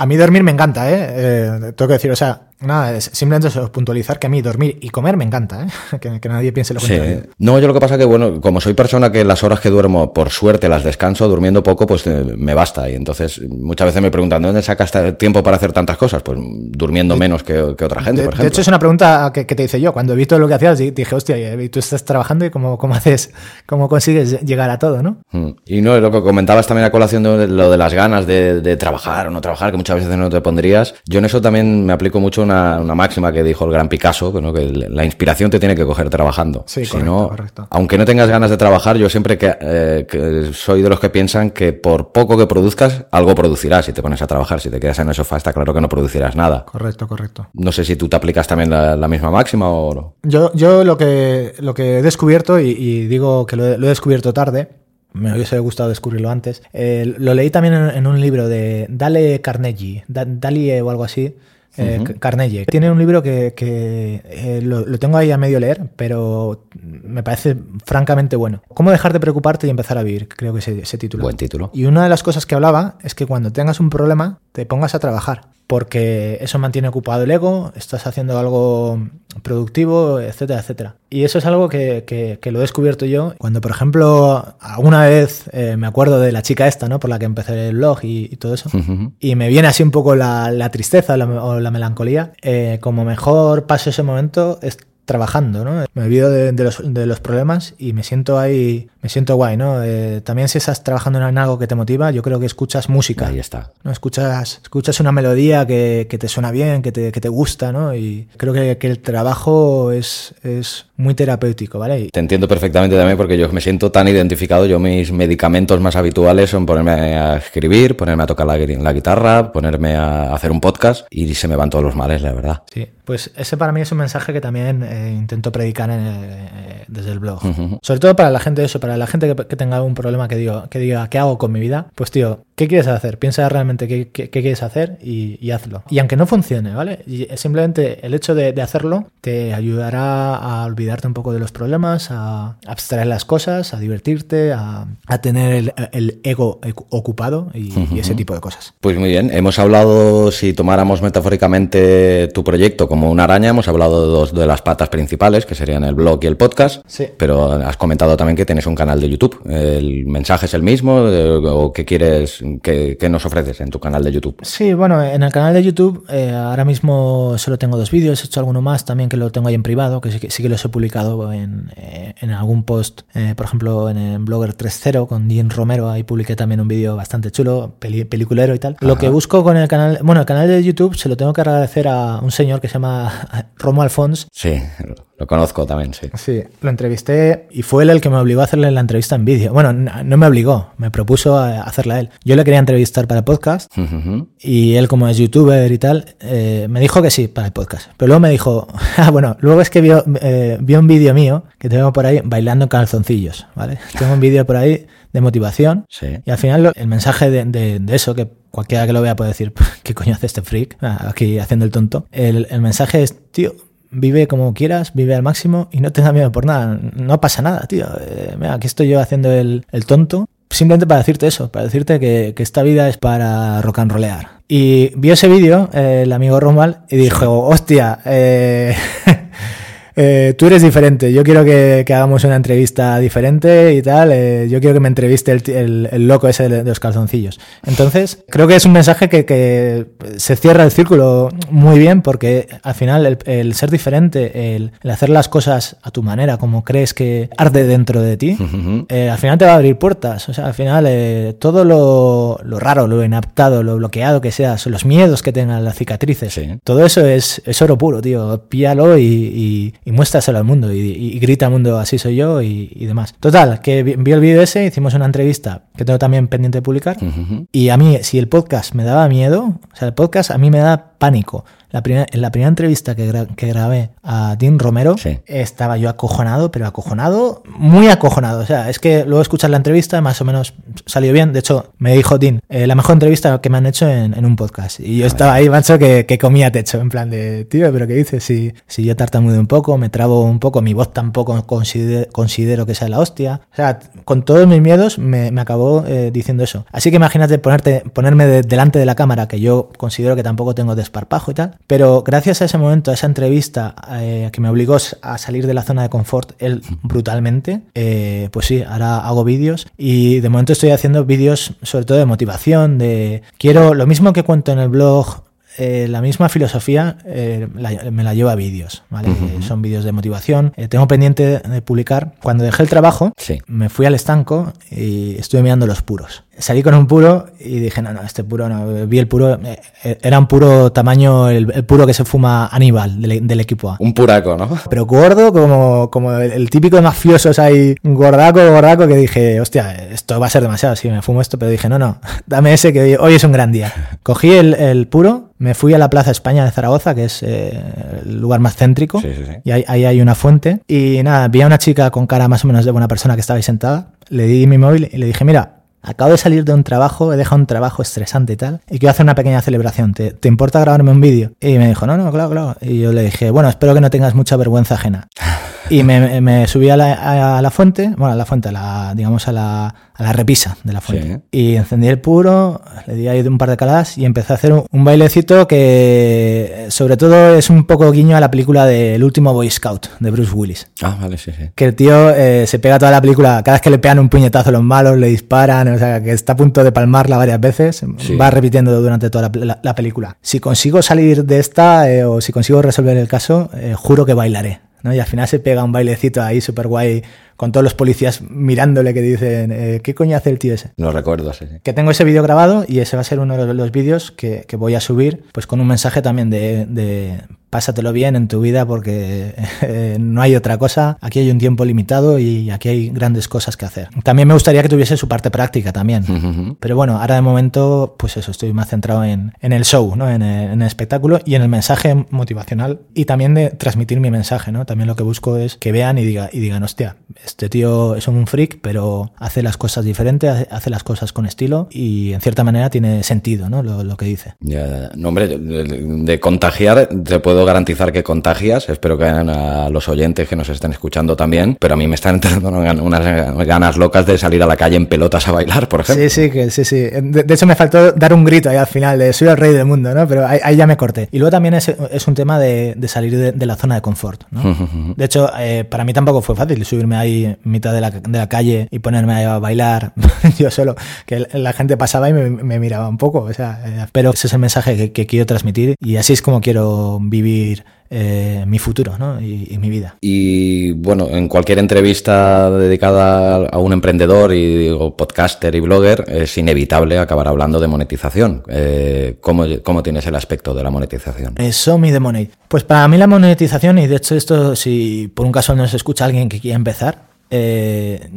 A mí dormir me encanta, ¿eh? Eh, tengo que decir, o sea, nada, es simplemente eso, puntualizar que a mí dormir y comer me encanta, ¿eh? Que, que nadie piense lo Sí. contrario. No, yo lo que pasa que, bueno, como soy persona que las horas que duermo, por suerte las descanso, durmiendo poco, pues eh, me basta. Y entonces muchas veces me preguntan, ¿de dónde sacas tiempo para hacer tantas cosas? Pues durmiendo menos que, que otra gente, De, por de ejemplo. hecho, es una pregunta que, que te hice yo. Cuando vi todo lo que hacías, di- dije, hostia, y tú estás trabajando y cómo, cómo haces, cómo consigues llegar a todo, ¿no? Mm. Y no, lo que comentabas también a colación de lo de las ganas de, de trabajar o no trabajar, que muchas veces no te pondrías. Yo en eso también me aplico mucho una, una máxima que dijo el gran Picasso, que, ¿no? que la inspiración te tiene que coger trabajando. Sí, Si correcto, no, correcto. Aunque no tengas ganas de trabajar, yo siempre que, eh, que soy de los que piensan que por poco que produzcas, algo producirás si te pones a trabajar. Si te quedas en el sofá, está claro que no producirás nada. Correcto, correcto. No sé si tú te aplicas también la, la misma máxima o no. Yo, yo lo, que, lo que he descubierto, y, y digo que lo he, lo he descubierto tarde, me hubiese gustado descubrirlo antes, eh, lo leí también en, en un libro de Dale Carnegie, Da- Dalie o algo así. Eh, Carnegie. Tiene un libro que, que, eh, lo, lo tengo ahí a medio leer, pero me parece francamente bueno. ¿Cómo dejar de preocuparte y empezar a vivir? Creo que ese, ese título. Buen título. Y una de las cosas que hablaba es que cuando tengas un problema, te pongas a trabajar, porque eso mantiene ocupado el ego, estás haciendo algo productivo, etcétera, etcétera. Y eso es algo que, que- que lo he descubierto yo cuando, por ejemplo, alguna vez eh, me acuerdo de la chica esta, ¿no? Por la que empecé el blog y, y todo eso. Y me viene así un poco la, la tristeza la- o la melancolía. Eh, como mejor paso ese momento es trabajando, ¿no? Me olvido de, de los, de los problemas y me siento ahí, me siento guay, ¿no? Eh, también si estás trabajando en algo que te motiva, yo creo que escuchas música. Ahí está. ¿no? Escuchas, escuchas una melodía que, que te suena bien, que te, que te gusta, ¿no? Y creo que, que el trabajo es, es muy terapéutico, ¿vale? Y- Te entiendo perfectamente también porque yo me siento tan identificado. Yo mis medicamentos más habituales son ponerme a escribir, ponerme a tocar la, la guitarra, ponerme a hacer un podcast y se me van todos los males, la verdad. Sí, pues ese para mí es un mensaje que también eh, intento predicar en, eh, desde el blog. Sobre todo para la gente eso, para la gente que, que tenga un problema que diga, que diga, ¿qué hago con mi vida? Pues tío, ¿qué quieres hacer? Piensa realmente qué, qué- qué quieres hacer y, y hazlo. Y aunque no funcione, ¿vale? Y simplemente el hecho de, de hacerlo te ayudará a olvidarte un poco de los problemas, a abstraer las cosas, a divertirte, a, a tener el, el ego ocupado y, y ese tipo de cosas. Pues muy bien, hemos hablado, si tomáramos metafóricamente tu proyecto como una araña, hemos hablado de dos de las patas principales, que serían el blog y el podcast, Sí. pero has comentado también que tienes un canal de YouTube. ¿El mensaje es el mismo o qué quieres, qué nos ofreces en tu canal de YouTube? Sí, bueno, en el canal de YouTube eh, ahora mismo solo tengo dos vídeos, he hecho alguno más también que lo tengo ahí en privado, que sí que, sí que los he publicado en, eh, en algún post, eh, por ejemplo en el Blogger 3.0 con Dean Romero, ahí publiqué también un vídeo bastante chulo, peli- peliculero y tal. Lo que busco con el canal, bueno, el canal de YouTube se lo tengo que agradecer a un señor que se llama Romo Alfons, Sí, lo conozco también, sí. Sí, lo entrevisté y fue él el que me obligó a hacerle la entrevista en vídeo. Bueno, no me obligó, me propuso a- hacerla él. Yo le quería entrevistar para el podcast y él como es youtuber y tal, eh, me dijo que sí para el podcast. Pero luego me dijo, ah, bueno, luego es que vio, eh, vio un vídeo mío que tengo por ahí bailando en calzoncillos, ¿vale? Tengo un vídeo por ahí de motivación Sí. y al final lo- el mensaje de, de- de eso, que cualquiera que lo vea puede decir, ¿qué coño hace este freak? Ah, Aquí haciendo el tonto. El, el mensaje es, tío, vive como quieras, vive al máximo y no tengas miedo por nada. No pasa nada, tío. Eh, mira, aquí estoy yo haciendo el, tonto simplemente para decirte eso, para decirte que, que esta vida es para rock and rollear. Y vio ese vídeo, eh, el amigo Romal, y dijo, hostia, eh, eh, tú eres diferente, yo quiero que, que, hagamos una entrevista diferente y tal, eh, yo quiero que me entreviste el, el, el loco ese de, los calzoncillos. Entonces, creo que es un mensaje que, que, se cierra el círculo muy bien porque al final el, el ser diferente, el, hacer las cosas a tu manera, como crees que arde dentro de ti, uh -huh. eh, al final te va a abrir puertas. O sea, al final eh, todo lo, lo, raro, lo inaptado, lo bloqueado que seas, los miedos que tengan las cicatrices, sí. todo eso es, es, oro puro, tío. Píalo y, y y muéstraselo al mundo y, y, grita al mundo así soy yo y, y, demás. Total, que vi el vídeo ese, hicimos una entrevista que tengo también pendiente de publicar uh -huh. y a mí, si el podcast me daba miedo, o sea, el podcast a mí me da pánico. La primera, en la primera entrevista que, gra que grabé a Dean Romero, sí. estaba yo acojonado, pero acojonado, muy acojonado. O sea, es que luego escuchar la entrevista más o menos salió bien. De hecho, me dijo Dean, eh, la mejor entrevista que me han hecho en, en un podcast. Y yo estaba ahí, macho, que, que, comía techo, en plan de, tío, pero ¿qué dices? Si, si yo tartamudo un poco, me trabo un poco, mi voz tampoco considero, considero que sea la hostia. O sea, con todos mis miedos me, me acabó eh, diciendo eso. Así que imagínate ponerte, ponerme de, delante de la cámara, que yo considero que tampoco tengo desparpajo y tal pero gracias a ese momento, a esa entrevista eh, que me obligó a salir de la zona de confort él brutalmente, eh, pues sí, ahora hago vídeos y de momento estoy haciendo vídeos sobre todo de motivación, de quiero lo mismo que cuento en el blog eh, la misma filosofía eh, la, me la lleva a vídeos, ¿vale? Uh -huh. Son vídeos de motivación. Eh, tengo pendiente de publicar. Cuando dejé el trabajo, sí. me fui al estanco y estuve mirando los puros. Salí con un puro y dije, no, no, este puro no. Vi el puro, eh, era un puro tamaño, el, el, puro que se fuma Aníbal del, del, equipo A. Un puraco, ¿no? Pero gordo, como, como el, el típico de mafiosos ahí, gordaco, gordaco, que dije, hostia, esto va a ser demasiado si me fumo esto. Pero dije, no, no, dame ese que hoy es un gran día. Cogí el, el puro me fui a la Plaza España de Zaragoza, que es eh, el lugar más céntrico, sí, sí, sí. y ahí, ahí, hay una fuente. Y nada, vi a una chica con cara más o menos de buena persona que estaba ahí sentada, le di mi móvil y le dije, mira, acabo de salir de un trabajo, he dejado un trabajo estresante y tal, y quiero hacer una pequeña celebración, ¿te, importa grabarme un vídeo? Y me dijo, no, no, claro, claro. Y yo le dije, bueno, espero que no tengas mucha vergüenza ajena. Y me, me subí a la, a la, fuente, bueno, a la fuente, a la, digamos a la, a la repisa de la fuente. Sí. Y encendí el puro, le di ahí un par de caladas y empecé a hacer un, un, bailecito que sobre todo es un poco guiño a la película del último Boy Scout de Bruce Willis. Ah, vale, sí, sí. Que el tío eh, se pega toda la película, cada vez que le pegan un puñetazo a los malos, le disparan, o sea, que está a punto de palmarla varias veces, sí. va repitiendo durante toda la, la, la, película. Si consigo salir de esta eh, o si consigo resolver el caso, eh, juro que bailaré. ¿No? Y al final se pega un bailecito ahí súper guay con todos los policías mirándole que dicen, eh, ¿qué coño hace el tío ese? No recuerdo, sí, sí. Que tengo ese vídeo grabado y ese va a ser uno de los vídeos que, que, voy a subir, pues con un mensaje también de, de pásatelo bien en tu vida porque eh, no hay otra cosa. Aquí hay un tiempo limitado y aquí hay grandes cosas que hacer. También me gustaría que tuviese su parte práctica también. Uh -huh. Pero bueno, ahora de momento, pues eso, estoy más centrado en, en el show, ¿no? En el, en el, espectáculo y en el mensaje motivacional y también de transmitir mi mensaje, ¿no? También lo que busco es que vean y, diga, y digan, hostia, este tío es un freak, pero hace las cosas diferentes, hace las cosas con estilo y en cierta manera tiene sentido, ¿no? Lo, lo que dice. Ya, no, hombre, de, de contagiar te puedo garantizar que contagias. Espero que a los oyentes que nos estén escuchando también. Pero a mí me están entrando unas ganas locas de salir a la calle en pelotas a bailar, por ejemplo. Sí, sí, que sí, sí. De, de hecho, me faltó dar un grito ahí al final de soy el rey del mundo, ¿no? Pero ahí, ahí ya me corté. Y luego también es, es un tema de, de salir de, de, la zona de confort, ¿no? De hecho, eh, para mí tampoco fue fácil subirme ahí en mitad de la, de la calle y ponerme a bailar yo solo. Que la gente pasaba y me, me miraba un poco. O sea, eh, pero ese es el mensaje que, que quiero transmitir y así es como quiero vivir eh, mi futuro ¿no? y, y, mi vida. Y bueno, en cualquier entrevista dedicada a un emprendedor y digo, podcaster y blogger, es inevitable acabar hablando de monetización. Eh, ¿cómo, ¿Cómo tienes el aspecto de la monetización? Eso, mi de money. Pues para mí la monetización, y de hecho esto, si por un caso nos escucha alguien que quiera empezar, eh,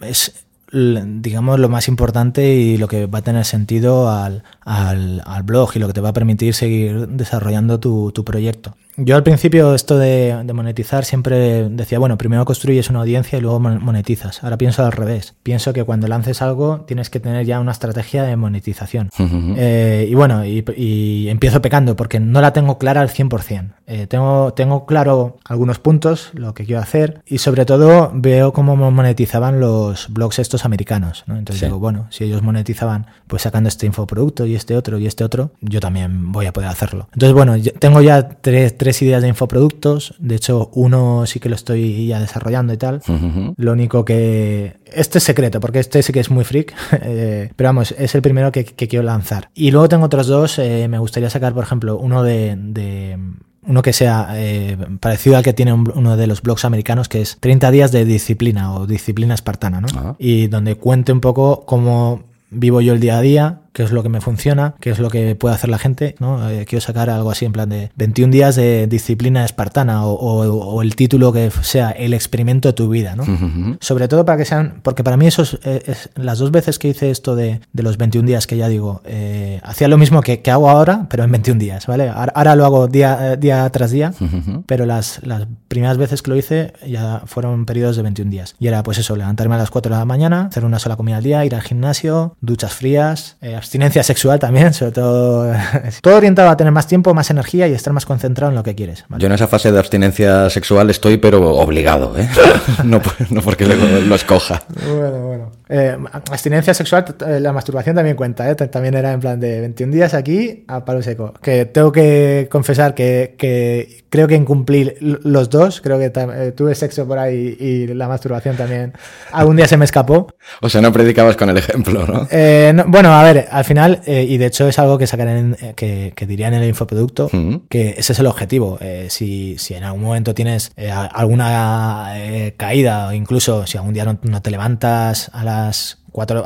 es digamos, lo más importante y lo que va a tener sentido al, al, al, blog y lo que te va a permitir seguir desarrollando tu, tu proyecto. yo al principio esto de, de, monetizar siempre decía, bueno, primero construyes una audiencia y luego monetizas. Ahora pienso al revés. Pienso que cuando lances algo tienes que tener ya una estrategia de monetización. eh, y bueno, y, y, empiezo pecando porque no la tengo clara al 100%. Eh, tengo, tengo claro algunos puntos, lo que quiero hacer y sobre todo veo cómo monetizaban los blogs estos americanos. ¿no? Entonces sí. digo, bueno, si ellos monetizaban pues sacando este infoproducto y este otro y este otro, yo también voy a poder hacerlo. Entonces, bueno, tengo ya tres, tres ideas de infoproductos. De hecho, uno sí que lo estoy ya desarrollando y tal. Uh -huh. Lo único que... Este es secreto, porque este sí que es muy freak. eh, pero vamos, es el primero que, que, quiero lanzar. Y luego tengo otros dos. Eh, me gustaría sacar, por ejemplo, uno de, de uno que sea eh, parecido al que tiene un, uno de los blogs americanos, que es 30 días de disciplina o disciplina espartana, ¿no? Ah. Y donde cuente un poco cómo vivo yo el día a día, qué es lo que me funciona, qué es lo que puede hacer la gente, ¿no? Eh, quiero sacar algo así en plan de 21 días de disciplina espartana o, o, o el título que sea el experimento de tu vida, ¿no? Uh -huh. Sobre todo para que sean, porque para mí eso es, es, las dos veces que hice esto de, de los 21 días que ya digo, eh, hacía lo mismo que, que, hago ahora, pero en 21 días, ¿vale? Ahora, ahora lo hago día, día tras día, uh -huh. pero las, las primeras veces que lo hice ya fueron periodos de 21 días. Y era pues eso, levantarme a las 4 de la mañana, hacer una sola comida al día, ir al gimnasio, duchas frías, eh, abstinencia sexual también, sobre todo. todo orientado a tener más tiempo, más energía y estar más concentrado en lo que quieres. ¿vale? Yo en esa fase de abstinencia sexual estoy, pero obligado, ¿eh? no, no, porque lo, lo, escoja. Bueno, bueno. Eh, abstinencia sexual, eh, la masturbación también cuenta, ¿eh? También era en plan de 21 días aquí a palo seco. Que tengo que confesar que, que creo que incumplí los dos. Creo que eh, tuve sexo por ahí y la masturbación también. Algún día se me escapó. O sea, no predicabas con el ejemplo, ¿no? Eh, no bueno, a ver, al final, y de hecho es algo que sacarán, en, que, que, dirían en el infoproducto, uh -huh. que ese es el objetivo. Si, si en algún momento tienes alguna caída, o incluso si algún día no, no te levantas a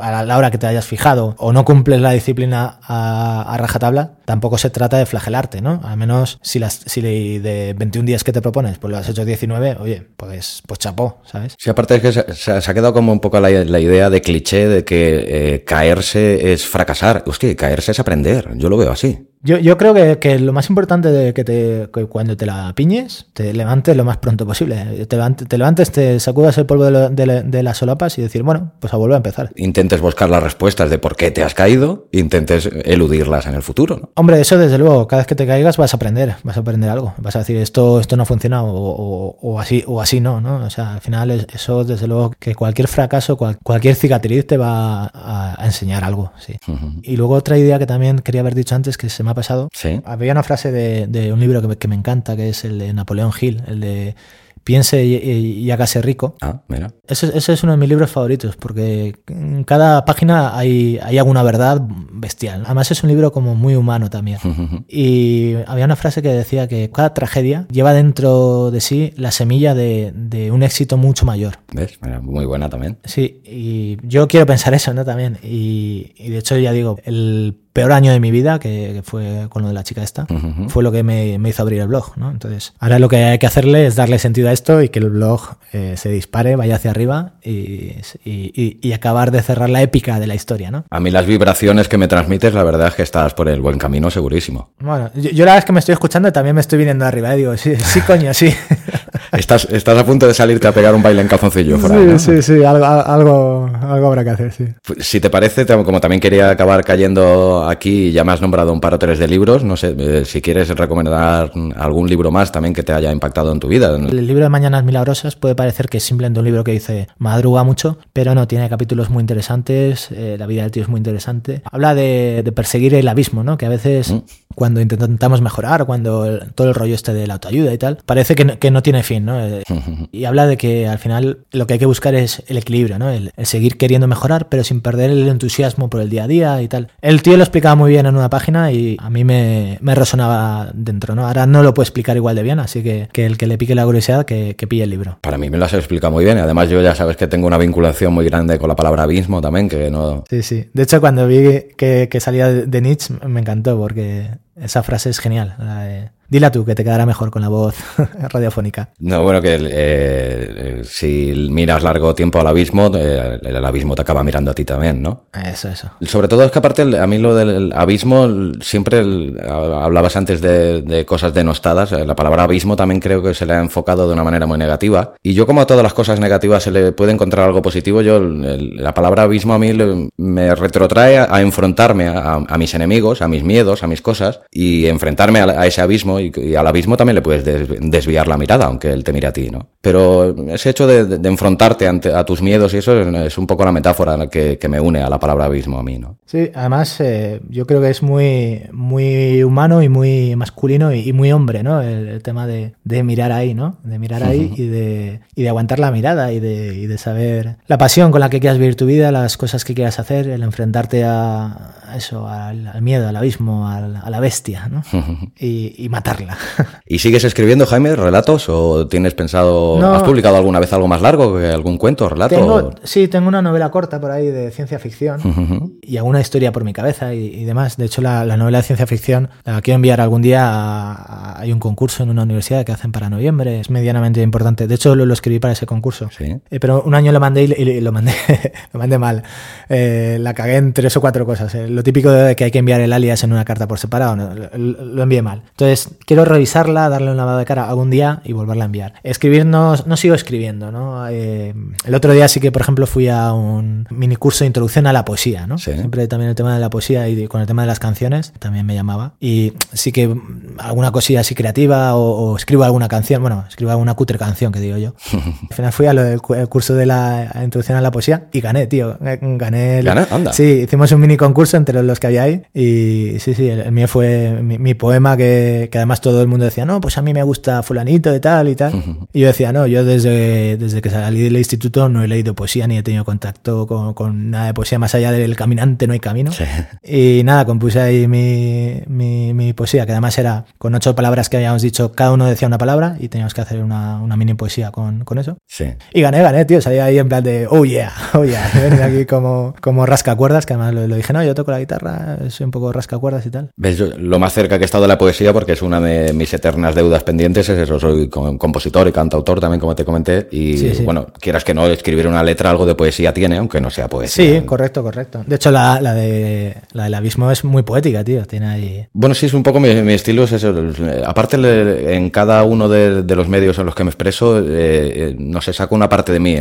a la hora que te hayas fijado o no cumples la disciplina a, rajatabla, tampoco se trata de flagelarte, ¿no? Al menos si, las, si de 21 días que te propones, pues lo has hecho 19, oye, pues, pues chapó, ¿sabes? Sí, aparte es que se, ha quedado como un poco la, la idea de cliché de que eh, caerse es fracasar. Hostia, caerse es aprender. Yo lo veo así. Yo, yo creo que, que, lo más importante de que, te, que cuando te la piñes, te levantes lo más pronto posible. Te levantes, te, levantes, te sacudas el polvo de, lo, de, de, las solapas y decir, bueno, pues a volver a empezar. Intentes buscar las respuestas de por qué te has caído, intentes eludirlas en el futuro. ¿no? Hombre, eso desde luego, cada vez que te caigas vas a aprender, vas a aprender algo. Vas a decir, esto, esto no funciona o, o, o así o así no, ¿no? O sea, al final eso desde luego que cualquier fracaso, cual, cualquier cicatriz te va a, a enseñar algo, sí. Uh -huh. Y luego otra idea que también quería haber dicho antes que se me ha pasado. Sí. Había una frase de, de un libro que me, que me, encanta, que es el de Napoleón Hill, el de piense y, y, y, hágase rico. Ah, mira. Ese, ese, es uno de mis libros favoritos, porque en cada página hay, hay alguna verdad bestial. Además es un libro como muy humano también. Uh -huh. Y había una frase que decía que cada tragedia lleva dentro de sí la semilla de, de un éxito mucho mayor. ¿Ves? Mira, muy buena también. Sí, y yo quiero pensar eso, ¿no? También. Y, y de hecho ya digo, el peor año de mi vida, que, que fue con lo de la chica esta, uh -huh. fue lo que me, me, hizo abrir el blog, ¿no? Entonces, ahora lo que hay que hacerle es darle sentido a esto y que el blog eh, se dispare, vaya hacia arriba y, y, y, acabar de cerrar la épica de la historia, ¿no? A mí las vibraciones que me transmites, la verdad es que estás por el buen camino, segurísimo. Bueno, yo, yo la verdad es que me estoy escuchando y también me estoy viniendo arriba, ¿eh? digo, sí, sí, coño, sí. estás, estás a punto de salirte a pegar un baile en calzoncillo. Sí, sí, sí, algo, algo, algo habrá que hacer, sí. Pues, si te parece, como también quería acabar cayendo aquí, ya me has nombrado un par o tres de libros, no sé, eh, si quieres recomendar algún libro más también que te haya impactado en tu vida. El libro de Mañanas Milagrosas puede parecer que es simplemente un libro que dice madruga mucho, pero no, tiene capítulos muy interesantes, eh, la vida del tío es muy interesante. Habla de, de perseguir el abismo, ¿no? Que a veces mm. cuando intentamos mejorar, cuando el, todo el rollo este de la autoayuda y tal, parece que no, que no tiene fin, ¿no? Eh, y habla de que al final lo que hay que buscar es el equilibrio, ¿no? El, el, seguir queriendo mejorar, pero sin perder el entusiasmo por el día a día y tal. El tío lo explicaba muy bien en una página y a mí me, me resonaba dentro, ¿no? Ahora no lo puedo explicar igual de bien, así que, que el que le pique la curiosidad, que, que pille el libro. Para mí me lo has explicado muy bien y además yo ya sabes que tengo una vinculación muy grande con la palabra abismo también, que no... Sí, sí. De hecho, cuando vi que, que salía de Nietzsche me encantó porque esa frase es genial, la de Dila tú, que te quedará mejor con la voz radiofónica. No, bueno, que eh, si miras largo tiempo al abismo, eh, el abismo te acaba mirando a ti también, ¿no? Eso, eso. Sobre todo es que aparte a mí lo del abismo, siempre hablabas antes de, cosas denostadas, la palabra abismo también creo que se le ha enfocado de una manera muy negativa. Y yo como a todas las cosas negativas se le puede encontrar algo positivo, yo la palabra abismo a mí me retrotrae a, enfrentarme a, mis enemigos, a mis miedos, a mis cosas, y enfrentarme a, ese abismo, y, al abismo también le puedes desviar la mirada, aunque él te mire a ti, ¿no? Pero ese hecho de, enfrentarte ante, a tus miedos y eso es, un poco la metáfora que, que, me une a la palabra abismo a mí, ¿no? Sí, además eh, yo creo que es muy, muy humano y muy masculino y, muy hombre, ¿no? El, tema de, mirar ahí, ¿no? De mirar ahí y, de, y de aguantar la mirada y de, y de saber la pasión con la que quieras vivir tu vida, las cosas que quieras hacer, el enfrentarte a, eso, al, miedo, al abismo, a la bestia, ¿no? y, matarla. ¿Y sigues escribiendo, Jaime, relatos o tienes pensado, has publicado alguna vez algo más largo, algún cuento, relato? sí, tengo una novela corta por ahí de ciencia ficción y alguna historia por mi cabeza y, demás. De hecho, la, novela de ciencia ficción la quiero enviar algún día. hay un concurso en una universidad que hacen para noviembre, es medianamente importante. De hecho, lo, escribí para ese concurso. Eh, pero un año lo mandé y, lo mandé, lo mandé mal. Eh, la cagué en tres o cuatro cosas. Eh, lo típico de que hay que enviar el alias en una carta por separado, lo, envié mal. Entonces, quiero revisarla, darle un lavado de cara algún día y volverla a enviar. Escribir no, no sigo escribiendo, ¿no? Eh, el otro día sí que, por ejemplo, fui a un mini curso de introducción a la poesía, ¿no? Siempre también el tema de la poesía y con el tema de las canciones también me llamaba. Y sí que alguna cosilla así creativa o, escribo alguna canción, bueno, escribo alguna cutre canción que digo yo. Al final fui a lo del curso de la introducción a la poesía y gané, tío. Gané. ¿Gané? Anda. Sí, hicimos un mini concurso entre los que había ahí y sí, sí, el, mío fue mi, poema que, que, además todo el mundo decía, no, pues a mí me gusta fulanito y tal y tal. Y yo decía, no, yo desde, desde que salí del instituto no he leído poesía ni he tenido contacto con, con nada de poesía más allá del caminante no hay camino. Y nada, compuse ahí mi, mi, mi, poesía, que además era con ocho palabras que habíamos dicho, cada uno decía una palabra y teníamos que hacer una, una mini poesía con, con eso. Sí. Y gané, gané, tío, salí ahí en plan de, oh yeah, oh yeah, venía aquí como, como rascacuerdas, que además lo, lo dije, no, yo toco la guitarra, soy un poco rascacuerdas y tal. ¿Ves? lo más cerca que he estado de la poesía, porque es una de mis eternas deudas pendientes, es eso, soy compositor y cantautor también, como te comenté, y bueno, quieras que no, escribir una letra algo de poesía tiene, aunque no sea poesía. Sí, correcto, correcto. De hecho, la, la, de, la del abismo es muy poética, tío, tiene ahí... Bueno, sí, es un poco mi, estilo, es eso. Aparte, en cada uno de, los medios en los que me expreso, eh, eh, no sé, saco una parte de mí.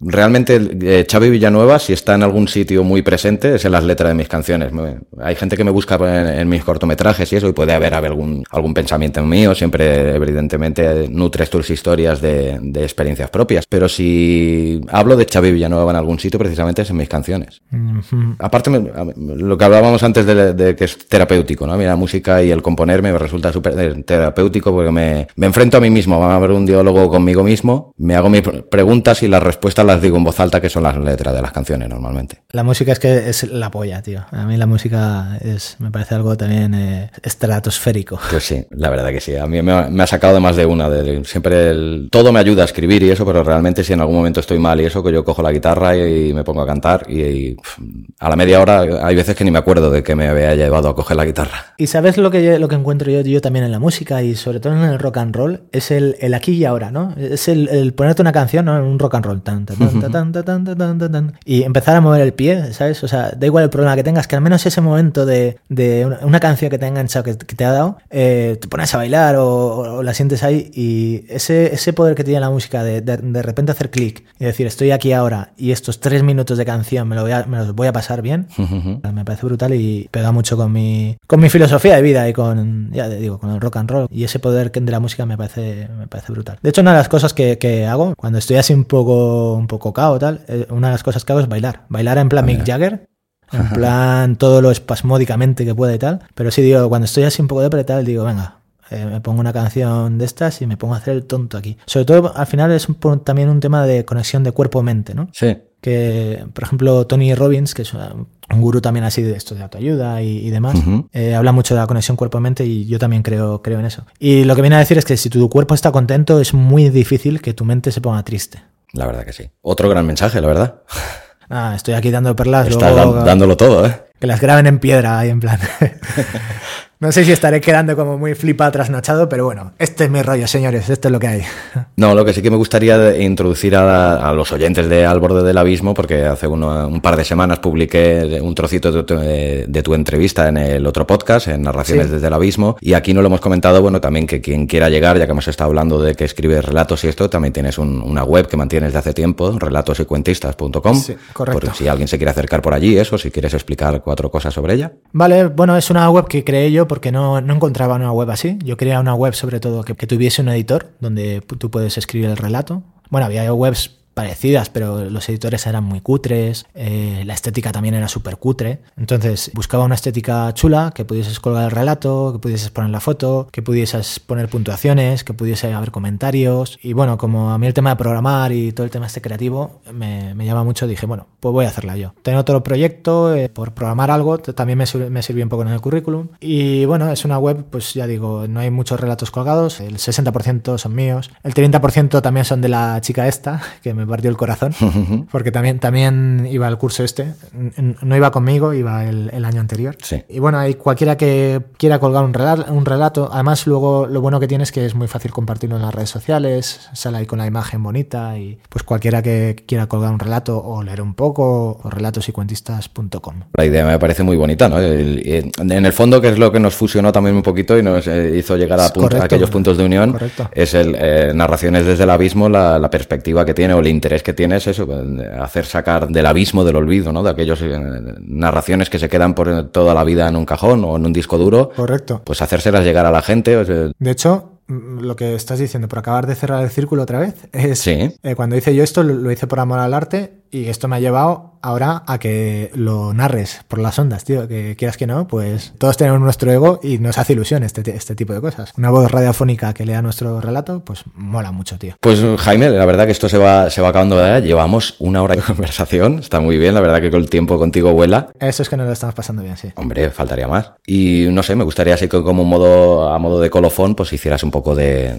Realmente, eh, Xavi Villanueva, si está en algún sitio muy presente, es en las letras de mis canciones. Hay gente que me busca en, mis cortometrajes y eso, y puede haber, algún, algún pensamiento mío, siempre evidentemente nutres tus historias de, experiencias propias, pero si hablo de Xavi Villanueva en algún sitio, precisamente es en mis canciones. Aparte, lo que hablábamos antes de, que es terapéutico, ¿no? Mira, la música y el componerme me resulta súper terapéutico porque me, me enfrento a mí mismo, va a haber un diálogo conmigo mismo, me hago mis preguntas y las respuestas las digo en voz alta, que son las letras de las canciones normalmente. La música es que es la polla, tío. A mí la música es, me parece algo también eh, estratosférico. Pues sí, la verdad que sí. A mí me ha, sacado de más de una. De, siempre el, todo me ayuda a escribir y eso, pero realmente si en algún momento estoy mal y eso, que yo cojo la guitarra y, me pongo a cantar y, a la media hora hay veces que ni me acuerdo de que me había llevado a coger la guitarra. Y sabes lo que, lo que encuentro yo, yo también en la música y sobre todo en el rock and roll, es el, el aquí y ahora, ¿no? Es el, ponerte una canción, ¿no? Un rock and roll. Tan, tan, y empezar a mover el pie, ¿sabes? O sea, da igual el problema que tengas, que al menos ese momento de, de una, canción que te ha enganchado, que, te ha dado, eh, te pones a bailar o, la sientes ahí y ese, ese poder que tiene la música de de, repente hacer clic y decir estoy aquí ahora y estos tres minutos de canción me, lo voy a, me los voy a pasar bien, me parece brutal y pega mucho con mi, con mi filosofía de vida y con, ya digo, con el rock and roll y ese poder de la música me parece, me parece brutal. De hecho, una de las cosas que, que hago cuando estoy así un poco, un poco cao tal, eh, una de las cosas que hago es bailar. Bailar en plan Mick Jagger, en plan todo lo espasmódicamente que pueda y tal. Pero sí, digo, cuando estoy así un poco de tal, digo, venga, eh, me pongo una canción de estas y me pongo a hacer el tonto aquí. Sobre todo, al final es también un tema de conexión de cuerpo-mente, ¿no? Sí. Que, por ejemplo, Tony Robbins, que es un gurú también así de esto de autoayuda y, demás, eh, habla mucho de la conexión cuerpo-mente y yo también creo, creo en eso. Y lo que viene a decir es que si tu cuerpo está contento, es muy difícil que tu mente se ponga triste. La verdad que sí. Otro gran mensaje, la verdad. Ah, estoy aquí dando perlas. Estás dándolo todo, ¿eh? Que las graben en piedra ahí en plan. No sé si estaré quedando como muy flipa trasnochado, pero bueno, este es mi rollo, señores, esto es lo que hay. No, lo que sí que me gustaría introducir a, los oyentes de Al borde del abismo, porque hace un par de semanas publiqué un trocito de tu, entrevista en el otro podcast, en Narraciones desde el Abismo, y aquí no lo hemos comentado, bueno, también que quien quiera llegar, ya que hemos estado hablando de que escribes relatos y esto, también tienes una web que mantienes de hace tiempo, relatosycuentistas.com, sí, correcto. por si alguien se quiere acercar por allí, eso, si quieres explicar cuatro cosas sobre ella. Vale, bueno, es una web que creé yo porque no, no encontraba una web así. Yo quería una web sobre todo que, que tuviese un editor donde tú puedes escribir el relato. Bueno, había webs parecidas, pero los editores eran muy cutres, eh, la estética también era súper cutre. Entonces buscaba una estética chula, que pudieses colgar el relato, que pudieses poner la foto, que pudieses poner puntuaciones, que pudiese haber comentarios. Y bueno, como a mí el tema de programar y todo el tema este creativo me, llama mucho, dije, bueno, pues voy a hacerla yo. Tengo otro proyecto eh, por programar algo, también me, me sirvió un poco en el currículum. Y bueno, es una web, pues ya digo, no hay muchos relatos colgados, el 60% son míos, el 30% también son de la chica esta, que me me partió el corazón, porque también, también iba al curso este, no iba conmigo, iba el, año anterior. Y bueno, hay cualquiera que quiera colgar un relato, un relato, además luego lo bueno que tiene es que es muy fácil compartirlo en las redes sociales, sale ahí con la imagen bonita y pues cualquiera que quiera colgar un relato o leer un poco, o relatosycuentistas.com. La idea me parece muy bonita, ¿no? en el fondo, que es lo que nos fusionó también un poquito y nos eh, hizo llegar a, aquellos puntos de unión, es el eh, narraciones desde el abismo, la, la perspectiva que tiene o interés que tiene es eso, hacer sacar del abismo del olvido, ¿no? De aquellas eh, narraciones que se quedan por toda la vida en un cajón o en un disco duro. Correcto. Pues hacérselas llegar a la gente. De hecho, mm, lo que estás diciendo, por acabar de cerrar el círculo otra vez, es sí. Eh, cuando hice yo esto, lo hice por amor al arte y esto me ha llevado ahora a que lo narres por las ondas, tío. Que quieras que no, pues todos tenemos nuestro ego y nos hace ilusión este, este tipo de cosas. Una voz radiofónica que lea nuestro relato, pues mola mucho, tío. Pues Jaime, la verdad que esto se va, se va acabando de Llevamos una hora de conversación. Está muy bien, la verdad que con el tiempo contigo vuela. Eso es que nos lo estamos pasando bien, sí. Hombre, faltaría más. Y no sé, me gustaría así que como modo, a modo de colofón, pues hicieras un poco de,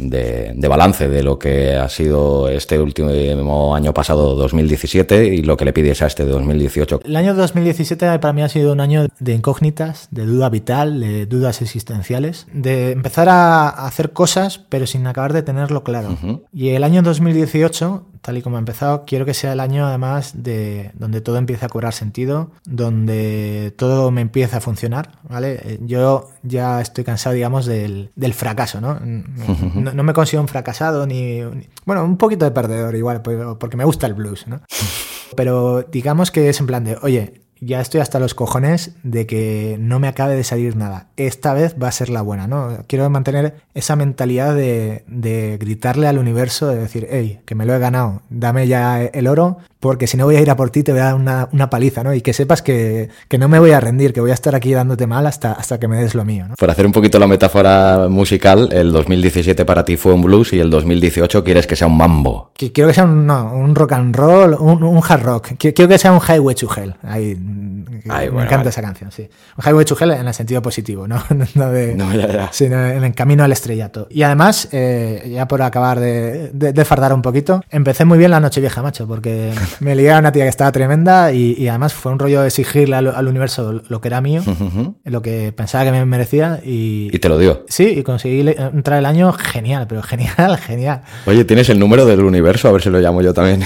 de balance de lo que ha sido este último año pasado, 2017, y lo que le pides a este 2018. El año 2017 para mí ha sido un año de incógnitas, de duda vital, de dudas existenciales, de empezar a hacer cosas pero sin acabar de tenerlo claro. Y el año 2018 tal y como ha empezado, quiero que sea el año además de donde todo empiece a cobrar sentido, donde todo me empiece a funcionar, ¿vale? Eh, yo ya estoy cansado, digamos, del, fracaso, ¿no? ¿no? me considero un fracasado ni, Bueno, un poquito de perdedor igual, porque me gusta el blues, ¿no? Pero digamos que es en plan de, oye, ya estoy hasta los cojones de que no me acabe de salir nada. Esta vez va a ser la buena, ¿no? Quiero mantener esa mentalidad de, de gritarle al universo, de decir, hey, que me lo he ganado, dame ya el oro, porque si no voy a ir a por ti, te voy a dar una, paliza, ¿no? Y que sepas que, no me voy a rendir, que voy a estar aquí dándote mal hasta, hasta que me des lo mío, ¿no? Por hacer un poquito la metáfora musical, el 2017 para ti fue un blues y el 2018 quieres que sea un mambo. Quiero que sea un, un rock and roll, un, hard rock. Quiero que sea un highway to hell. Ahí, me encanta esa canción, sí. Un highway to hell en el sentido positivo, ¿no? no, de, Sino en el camino al estrellato. Y además, eh, ya por acabar de, de fardar un poquito, empecé muy bien la noche vieja, macho, porque me lié a una tía que estaba tremenda y, además fue un rollo de exigirle al, universo lo que era mío, lo que pensaba que me merecía y... Y te lo dio. Sí, y conseguí entrar el año genial, pero genial, genial. Oye, ¿tienes el número del universo? A ver si lo llamo yo también.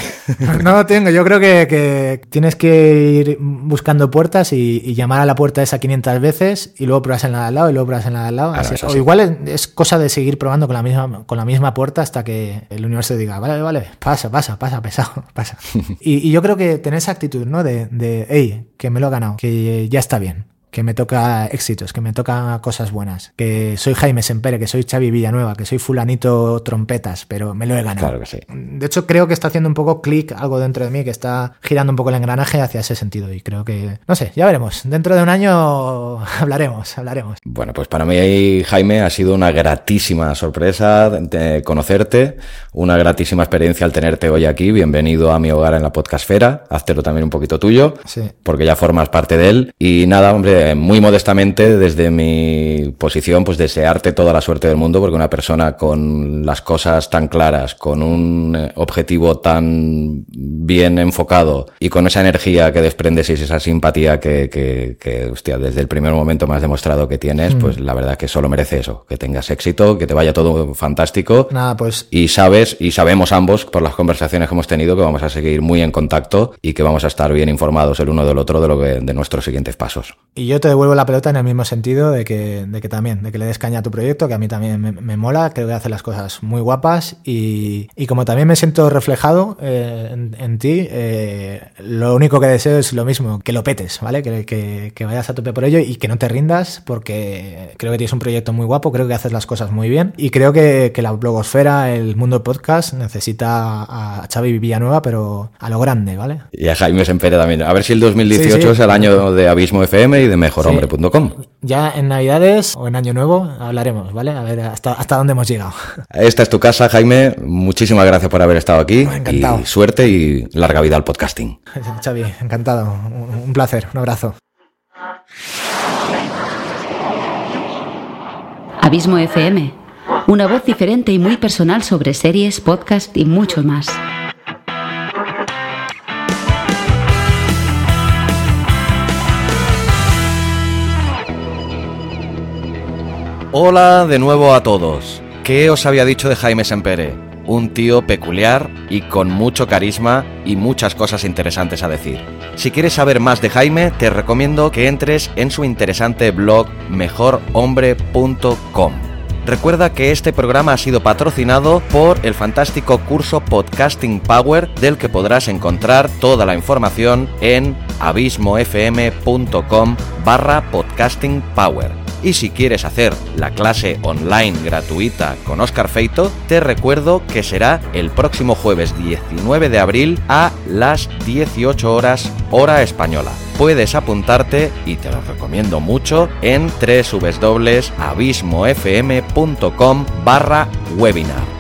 no lo tengo, yo creo que, tienes que ir buscando puertas y, llamar a la puerta esa 500 veces y luego pruebas en la de al lado y luego pruebas en la de al lado. o igual es, cosa de seguir probando con la misma, con la misma puerta hasta que el universo diga, vale, vale, pasa, pasa, pasa, pesado, pasa. Y, yo creo que tener esa actitud, ¿no? De, de, hey, que me lo he ganado, que ya está bien que me toca éxitos, que me toca cosas buenas, que soy Jaime Sempere, que soy Xavi Villanueva, que soy fulanito trompetas, pero me lo he ganado. Claro que sí. De hecho, creo que está haciendo un poco clic algo dentro de mí, que está girando un poco el engranaje hacia ese sentido y creo que, no sé, ya veremos. Dentro de un año hablaremos, hablaremos. Bueno, pues para mí, Jaime, ha sido una gratísima sorpresa de conocerte, una gratísima experiencia al tenerte hoy aquí. Bienvenido a mi hogar en la podcastfera, háztelo también un poquito tuyo, sí. porque ya formas parte de él. Y nada, hombre, eh, muy modestamente, desde mi posición, pues desearte toda la suerte del mundo, porque una persona con las cosas tan claras, con un eh, objetivo tan bien enfocado y con esa energía que desprendes y esa simpatía que, que, que hostia, desde el primer momento me has demostrado que tienes, mm. pues la verdad es que solo merece eso, que tengas éxito, que te vaya todo fantástico. Nada, pues. Y sabes, y sabemos ambos por las conversaciones que hemos tenido que vamos a seguir muy en contacto y que vamos a estar bien informados el uno del otro de lo que, de nuestros siguientes pasos. Y yo te devuelvo la pelota en el mismo sentido de que, de que también, de que le des caña a tu proyecto, que a mí también me, mola, creo que hace las cosas muy guapas y, y como también me siento reflejado eh, en, ti, eh, lo único que deseo es lo mismo, que lo petes, ¿vale? Que, que, que, vayas a tope por ello y que no te rindas porque creo que tienes un proyecto muy guapo, creo que haces las cosas muy bien y creo que, que la blogosfera, el mundo podcast necesita a Xavi Villanueva, pero a lo grande, ¿vale? Y a Jaime Sempere también. A ver si el 2018 es el año de Abismo FM y de mejorhombre.com. Ya en Navidades o en Año Nuevo hablaremos, ¿vale? A ver hasta, hasta dónde hemos llegado. Esta es tu casa, Jaime. Muchísimas gracias por haber estado aquí. Encantado. Y suerte y larga vida al podcasting. Xavi, encantado. Un placer. Un abrazo. Abismo FM. Una voz diferente y muy personal sobre series, podcast y mucho más. Hola de nuevo a todos. ¿Qué os había dicho de Jaime Sempere? Un tío peculiar y con mucho carisma y muchas cosas interesantes a decir. Si quieres saber más de Jaime, te recomiendo que entres en su interesante blog mejorhombre.com. Recuerda que este programa ha sido patrocinado por el fantástico curso Podcasting Power del que podrás encontrar toda la información en abismofm.com barra podcasting power. Y si quieres hacer la clase online gratuita con Oscar Feito, te recuerdo que será el próximo jueves 19 de abril a las 18 horas hora española. Puedes apuntarte, y te lo recomiendo mucho, en www.abismofm.com barra webinar.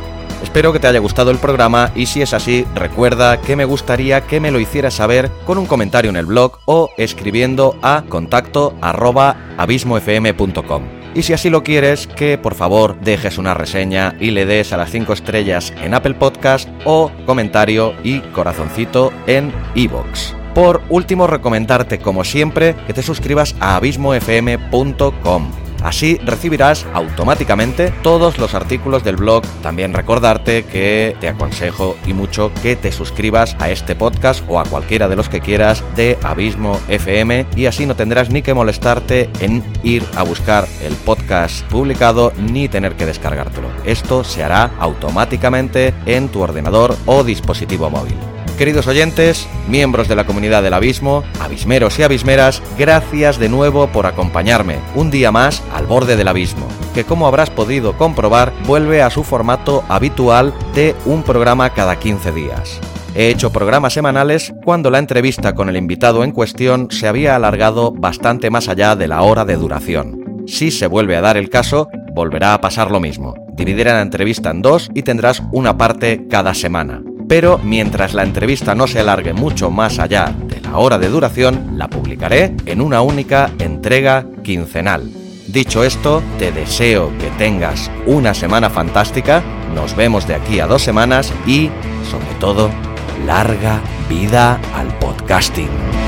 Espero que te haya gustado el programa y si es así, recuerda que me gustaría que me lo hicieras saber con un comentario en el blog o escribiendo a contacto abismofm.com. Y si así lo quieres, que por favor dejes una reseña y le des a las 5 estrellas en Apple Podcast o comentario y corazoncito en iVoox. Por último, recomendarte como siempre que te suscribas a abismofm.com Así recibirás automáticamente todos los artículos del blog. También recordarte que te aconsejo y mucho que te suscribas a este podcast o a cualquiera de los que quieras de Abismo FM y así no tendrás ni que molestarte en ir a buscar el podcast publicado ni tener que descargártelo. Esto se hará automáticamente en tu ordenador o dispositivo móvil. Queridos oyentes, miembros de la comunidad del abismo, abismeros y abismeras, gracias de nuevo por acompañarme un día más al borde del abismo, que como habrás podido comprobar vuelve a su formato habitual de un programa cada 15 días. He hecho programas semanales cuando la entrevista con el invitado en cuestión se había alargado bastante más allá de la hora de duración. Si se vuelve a dar el caso, volverá a pasar lo mismo. Dividiré la entrevista en dos y tendrás una parte cada semana pero mientras la entrevista no se alargue mucho más allá de la hora de duración, la publicaré en una única entrega quincenal. Dicho esto, te deseo que tengas una semana fantástica, nos vemos de aquí a dos semanas y, sobre todo, larga vida al podcasting.